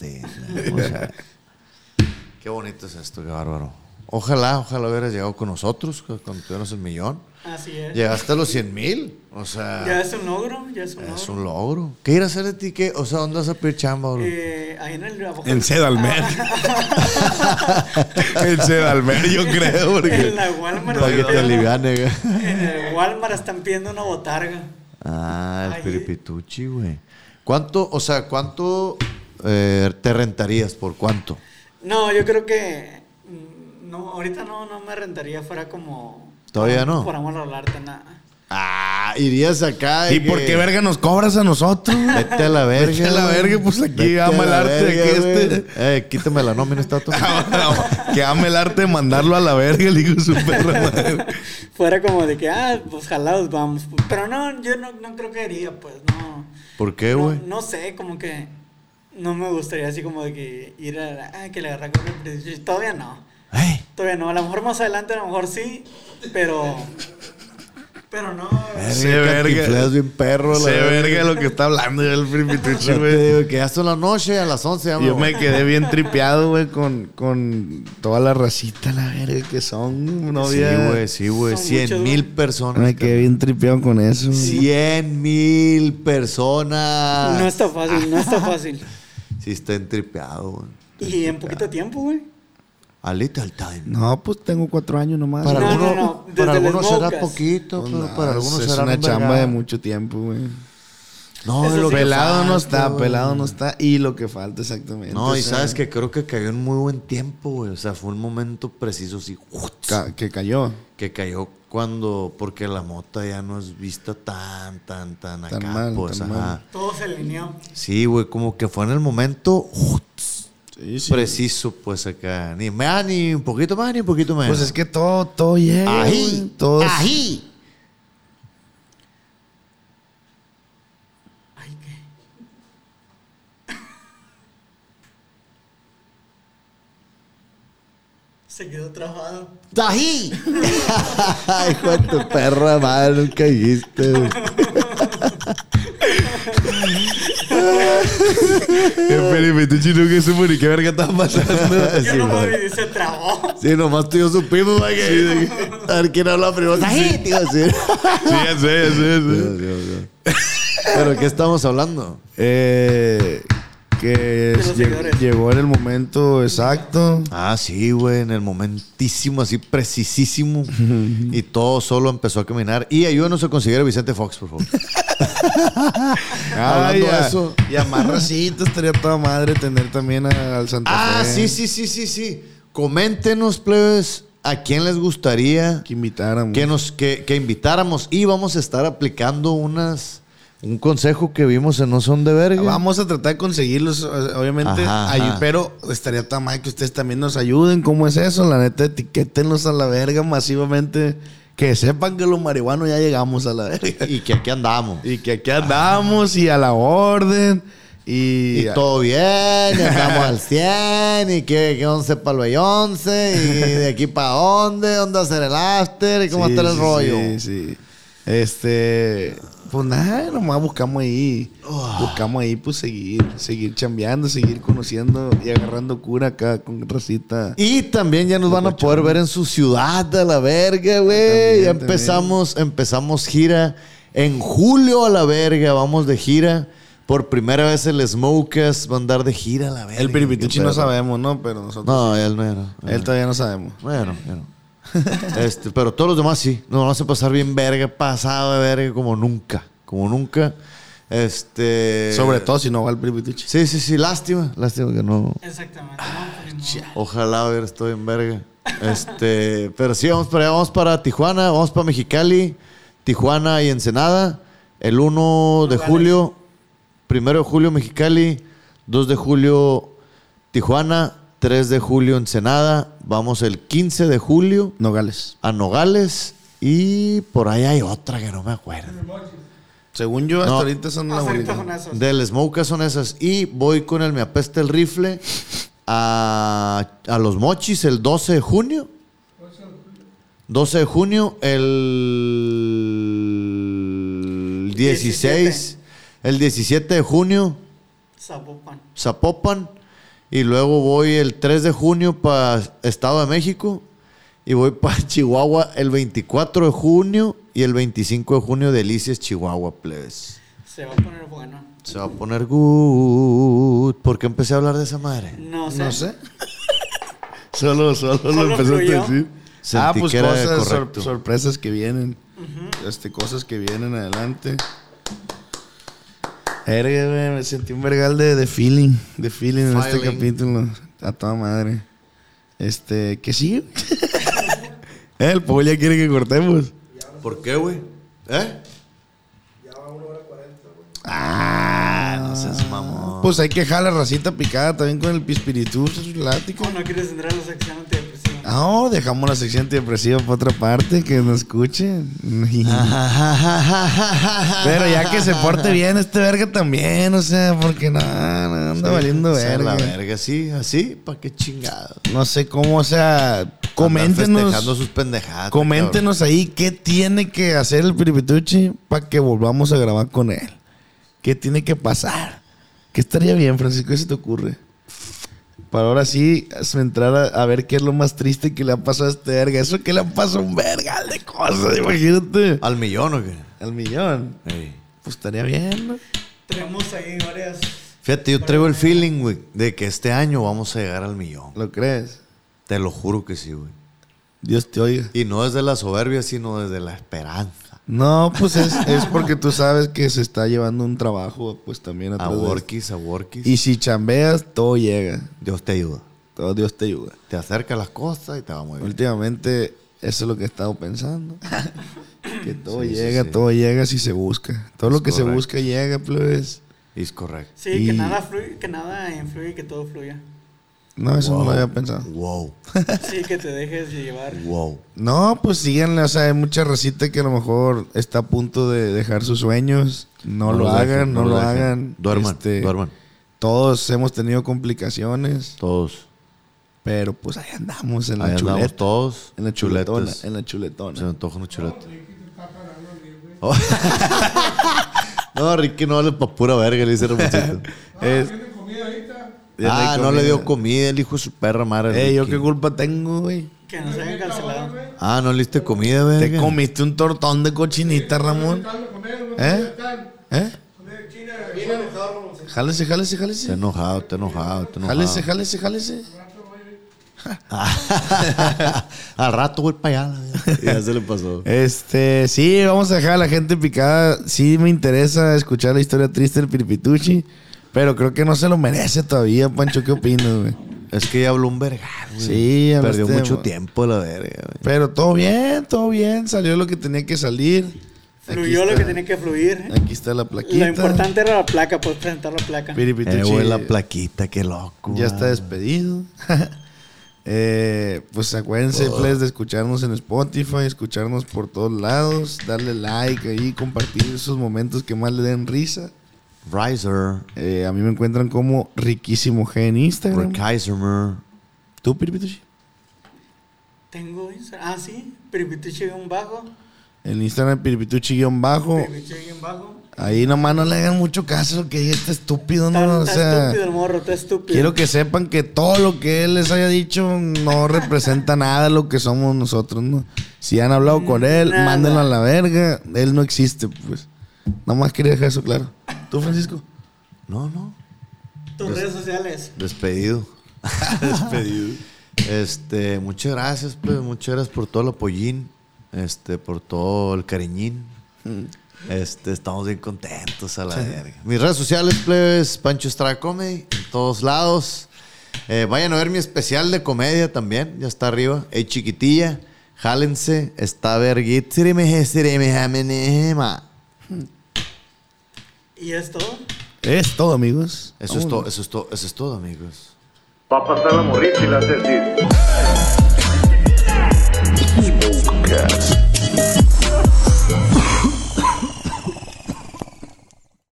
Muchas- Qué bonito es esto, qué bárbaro. Ojalá, ojalá hubieras llegado con nosotros cu- cuando tuvieras el millón. Así es. Llegaste a los 100 mil. O sea, Ya es un logro, ya es un logro. es un logro. ¿Qué ir a hacer de ti? ¿Qué? O sea, ¿dónde vas a pedir chamba, bro? Eh, ahí en el abajo- En Sedalmer. en Sedalmer, yo creo. En Porque... la Walmart. Para que te aliviane. En el Walmart están pidiendo una botarga. Ah, el Ahí. piripituchi, güey. ¿Cuánto, o sea, cuánto eh, te rentarías? ¿Por cuánto? No, yo creo que. No, ahorita no, no me rentaría fuera como. ¿Todavía no? Por amor al arte, nada. Ah, irías acá. ¿Y por que- qué verga nos cobras a nosotros? Vete a la verga. Vete a la güey. verga, pues aquí ama el la arte, verga, aquí este. Eh, quítame la nómina, está todo. que ame el arte de mandarlo a la verga, el hijo de su perra madre. Fuera como de que, ah, pues jalados vamos. Pero no, yo no, no creo que haría, pues, no. ¿Por qué, güey? no sé, como que. No me gustaría así como de que ir a. Ah, que le agarra con el Todavía no. Ey, Todavía no. A lo mejor más adelante, a lo mejor sí. Pero. Pero no. Se verga, bien perro. Se verga lo que está hablando ya el te güey. digo que ya son la noche, a las 11 ya Yo me quedé bien tripeado, güey, con, con toda la racita, la verga, que son no Sí, güey, sí, güey. Son 100 muchos, mil personas. Me quedé bien tripeado con eso. 100 mil personas. No está fácil, no está fácil. Sí, está entripeado, güey. Y en poquito tiempo, güey. A little time. No, pues tengo cuatro años nomás. Para No, algunos, no, no, para algunos será poquito, Pues pero no, para es- algunos es será una un chamba de mucho tiempo, güey. No, Eso es lo sí. que Pelado no está, güey. pelado no está. Y lo que falta exactamente. No, o y sea, sabes que creo que cayó en muy buen tiempo, güey. O sea, fue un momento preciso, así, ca- que cayó. que cayó cuando, porque la mota ya no es vista tan, tan, tan acá, Tan mal, pues, tan ajá. mal. Todo se alineó. Sí, güey, como que fue en el momento Sí, sí. preciso, pues acá. Ni más, ni un poquito más, ni un poquito menos. Pues es que todo, todo llega. Ají, Todo ají. Ay, qué. Se quedó trabado. ¡Tají! Hijo de tu perra madre, nunca dijiste. Güey. El Primituchi nunca supo ni qué verga estaba pasando. Yo Sí, no güey. me se trabó. Sí, nomás tú y yo supimos, güey, que- A ver quién habla primero. Sí, ya sé, ya sé. ¿Pero qué estamos hablando? Eh, que llegó en el momento exacto. Ah, sí, güey, en el momentísimo, así precisísimo. y todo solo empezó a caminar. Y ayúdanos a conseguir a Vicente Fox, por favor. Hablando ya. de eso. Y a más racita estaría toda madre tener también a- al Santa ah, Fe. sí, sí, sí, sí, sí. Coméntenos, plebes, a quién les gustaría Que invitáramos. que nos que, que invitáramos. Y vamos a estar aplicando unas un consejo que vimos en No Son de Verga. Vamos a tratar de conseguirlos, obviamente, Ajá, ayu- ajá. pero estaría tan mal que ustedes también nos ayuden. ¿Cómo es eso? La neta, etiquétenlos a la verga masivamente. Que sepan que los marihuanos ya llegamos a la verga. Y que aquí andamos. Y que aquí andamos y a la orden. Y, Y todo bien, y andamos al 100, y que, que 11 para el 11, y de aquí para dónde, dónde hacer el after, y cómo Sí, está el sí, rollo. Sí, sí. Este. Pues nada, nomás buscamos ahí. Buscamos ahí, pues seguir, seguir chambeando, seguir conociendo y agarrando cura acá con racita. Y también ya nos van a poder ver en su ciudad a la verga, güey. También, Ya empezamos, empezamos gira en julio a la verga, vamos de gira. Por primera vez el Smokers va a andar de gira a la verga. El piripituchi no sabemos, ¿no? Pero nosotros. No, él no era. Él todavía no sabemos. Bueno, ya no. este, pero todos los demás sí. Nos vamos a pasar bien verga, pasado de verga como nunca. Como nunca. Este. Sobre todo si no va el piripituchi. Sí, sí, sí. Lástima. Lástima que no. Exactamente. No, pues. Ojalá hubiera estado en verga. Este. pero sí, vamos para allá. Vamos para Tijuana. Vamos para Mexicali. Tijuana y Ensenada. El 1 de julio. Primero de julio Mexicali. 2 de julio Tijuana. 3 de julio Ensenada. Vamos el 15 de julio Nogales. a Nogales. Y por ahí hay otra que no me acuerdo. Según yo, hasta No. ahorita son la Hasta ahorita son esos. Del Smoke son esas. Y voy con el Me Apesta el Rifle a, a los Mochis el 12 de junio. 12 de junio, el 16, el 17 de junio, Zapopan. Zapopan. Y luego voy el 3 de junio para Estado de México. Y voy para Chihuahua el 24 de junio y el 25 de junio Delicias, Chihuahua, plebes. Se va a poner bueno. Se va a poner good. ¿Por qué empecé a hablar de esa madre? No sé. No sé. solo, solo, lo Solo empezaste fluyó. a decir. Sentí ah, pues que era cosas, sor- sorpresas que vienen. Este, cosas que vienen adelante. Verga, güey, me sentí un vergal de, de feeling. De feeling en este capítulo. A toda madre. Este, ¿qué sigue? El Paul ya quiere que cortemos. ¿Por qué, güey? ¿Eh? Ah, No seas mamón. Pues hay que dejar la racita picada también con el pispiritu, látigo. ¿O no quieres entrar a la sección No, dejamos la sección antidepresiva para otra parte, que nos escuchen. Pero ya que se porte bien este verga también, o sea, porque no, no anda valiendo verga. La verga, sí, así, ¿para qué chingado? No sé cómo, o sea, coméntenos, sus pendejadas. coméntenos ahí qué tiene que hacer el Piripituchi para que volvamos a grabar con él. ¿Qué tiene que pasar? ¿Qué estaría bien, Francisco? ¿Qué se te ocurre? Para ahora sí entrar a, a ver qué es lo más triste que le ha pasado a este verga. Eso que le ha pasado a un vergal de cosas, imagínate. ¿Al millón o qué? Al millón. Pues estaría bien, ¿no? Tenemos ahí varias. Fíjate, yo traigo el feeling, güey, de que este año vamos a llegar al millón. ¿Lo crees? Te lo juro que sí, güey. Dios te oiga. Y no desde la soberbia, sino desde la esperanza. No, pues es, es porque tú sabes que se está llevando un trabajo, pues también A atrás workies, a workies. Y si chambeas, todo llega. Dios te ayuda. Todo Dios te ayuda. Te acerca las cosas y te va muy bien. Últimamente, eso es lo que he estado pensando. que todo Sí, llega, sí. todo llega si se busca. Todo lo que se busca llega, pues. Es correcto. Sí, Y- que nada fluye, que nada influye, que todo fluya. No, eso no lo había pensado. Wow, Sí, que te dejes llevar. wow. No, pues síganle. O sea, hay mucha recita que a lo mejor está a punto de dejar sus sueños. No, lo hagan, dejen, no, lo dejen. hagan. Duerman, Este, duerman. Todos hemos tenido complicaciones, Todos. pero pues ahí andamos en la Ahí andamos chuleta. todos. En la chuletona, chuletas. en la Se me chuletona. antoja una chuleta. Oh. no, Ricky no vale pa' pura verga, le dice Ramoncito. Ah, no le dio comida. el hijo de su perra madre. Ey, ¿yo qué culpa tengo, güey? Que nos hayan cancelado. Ah, no le diste comida, Te verga. comiste un tortón de cochinita, Ramón. ¿Eh? ¿Eh? Jálese, jálese, Está jálese. enojado, está enojado, está enojado. Jálese, jálese, jálese. Al rato voy para allá. ya se le pasó. Este, sí, vamos a dejar a la gente picada. Sí me interesa escuchar la historia triste del Piripituchi, pero creo que no se lo merece todavía, Pancho. ¿Qué opinas, güey? Es que ya habló un vergal, güey. Sí, Perdió mucho güey. tiempo la verga, güey. Pero todo bien, todo bien. Salió lo que tenía que salir. Fluyó lo que tenía que fluir. Aquí está la plaquita. Lo importante era la placa, puedes presentar la placa. Piripituchi Eh, güey, la plaquita, qué loco. ya está despedido. Eh, pues acuérdense, please, de escucharnos en Spotify, escucharnos por todos lados, darle like ahí, compartir esos momentos que más le den risa. Riser, Eh, a mí me encuentran como Riquísimo G en Instagram. Rekaisermer. ¿Tú, Piripituchi? Tengo Instagram. Ah, sí. Piripituchi-bajo. En Instagram, Piripituchi-bajo. Piripituchi-bajo. Ahí nomás no le hagan mucho caso que este estúpido, Está, ¿no? O sea, estúpido el morro, está estúpido. quiero que sepan que todo lo que él les haya dicho no representa nada de lo que somos nosotros, ¿no? Si han hablado con él, Nada. mándenlo a la verga. Él no existe, pues. Nomás quería dejar eso claro. ¿Tú, Francisco? No, no. Tus redes sociales. Despedido. Despedido. Este, muchas gracias, pues, muchas gracias por todo el apoyín, este, por todo el cariñín. Este, estamos bien contentos a la verga. Mis redes sociales, plebes, Pancho Estrada Comedy, en todos lados. Eh, vayan a ver mi especial de comedia también, ya está arriba. Hey, chiquitilla, jálense, está verguit. ¿Y es todo? Es todo, amigos. Eso es todo, eso es todo, eso es todo, amigos. Va a pasar la morrita y la. Smokecast.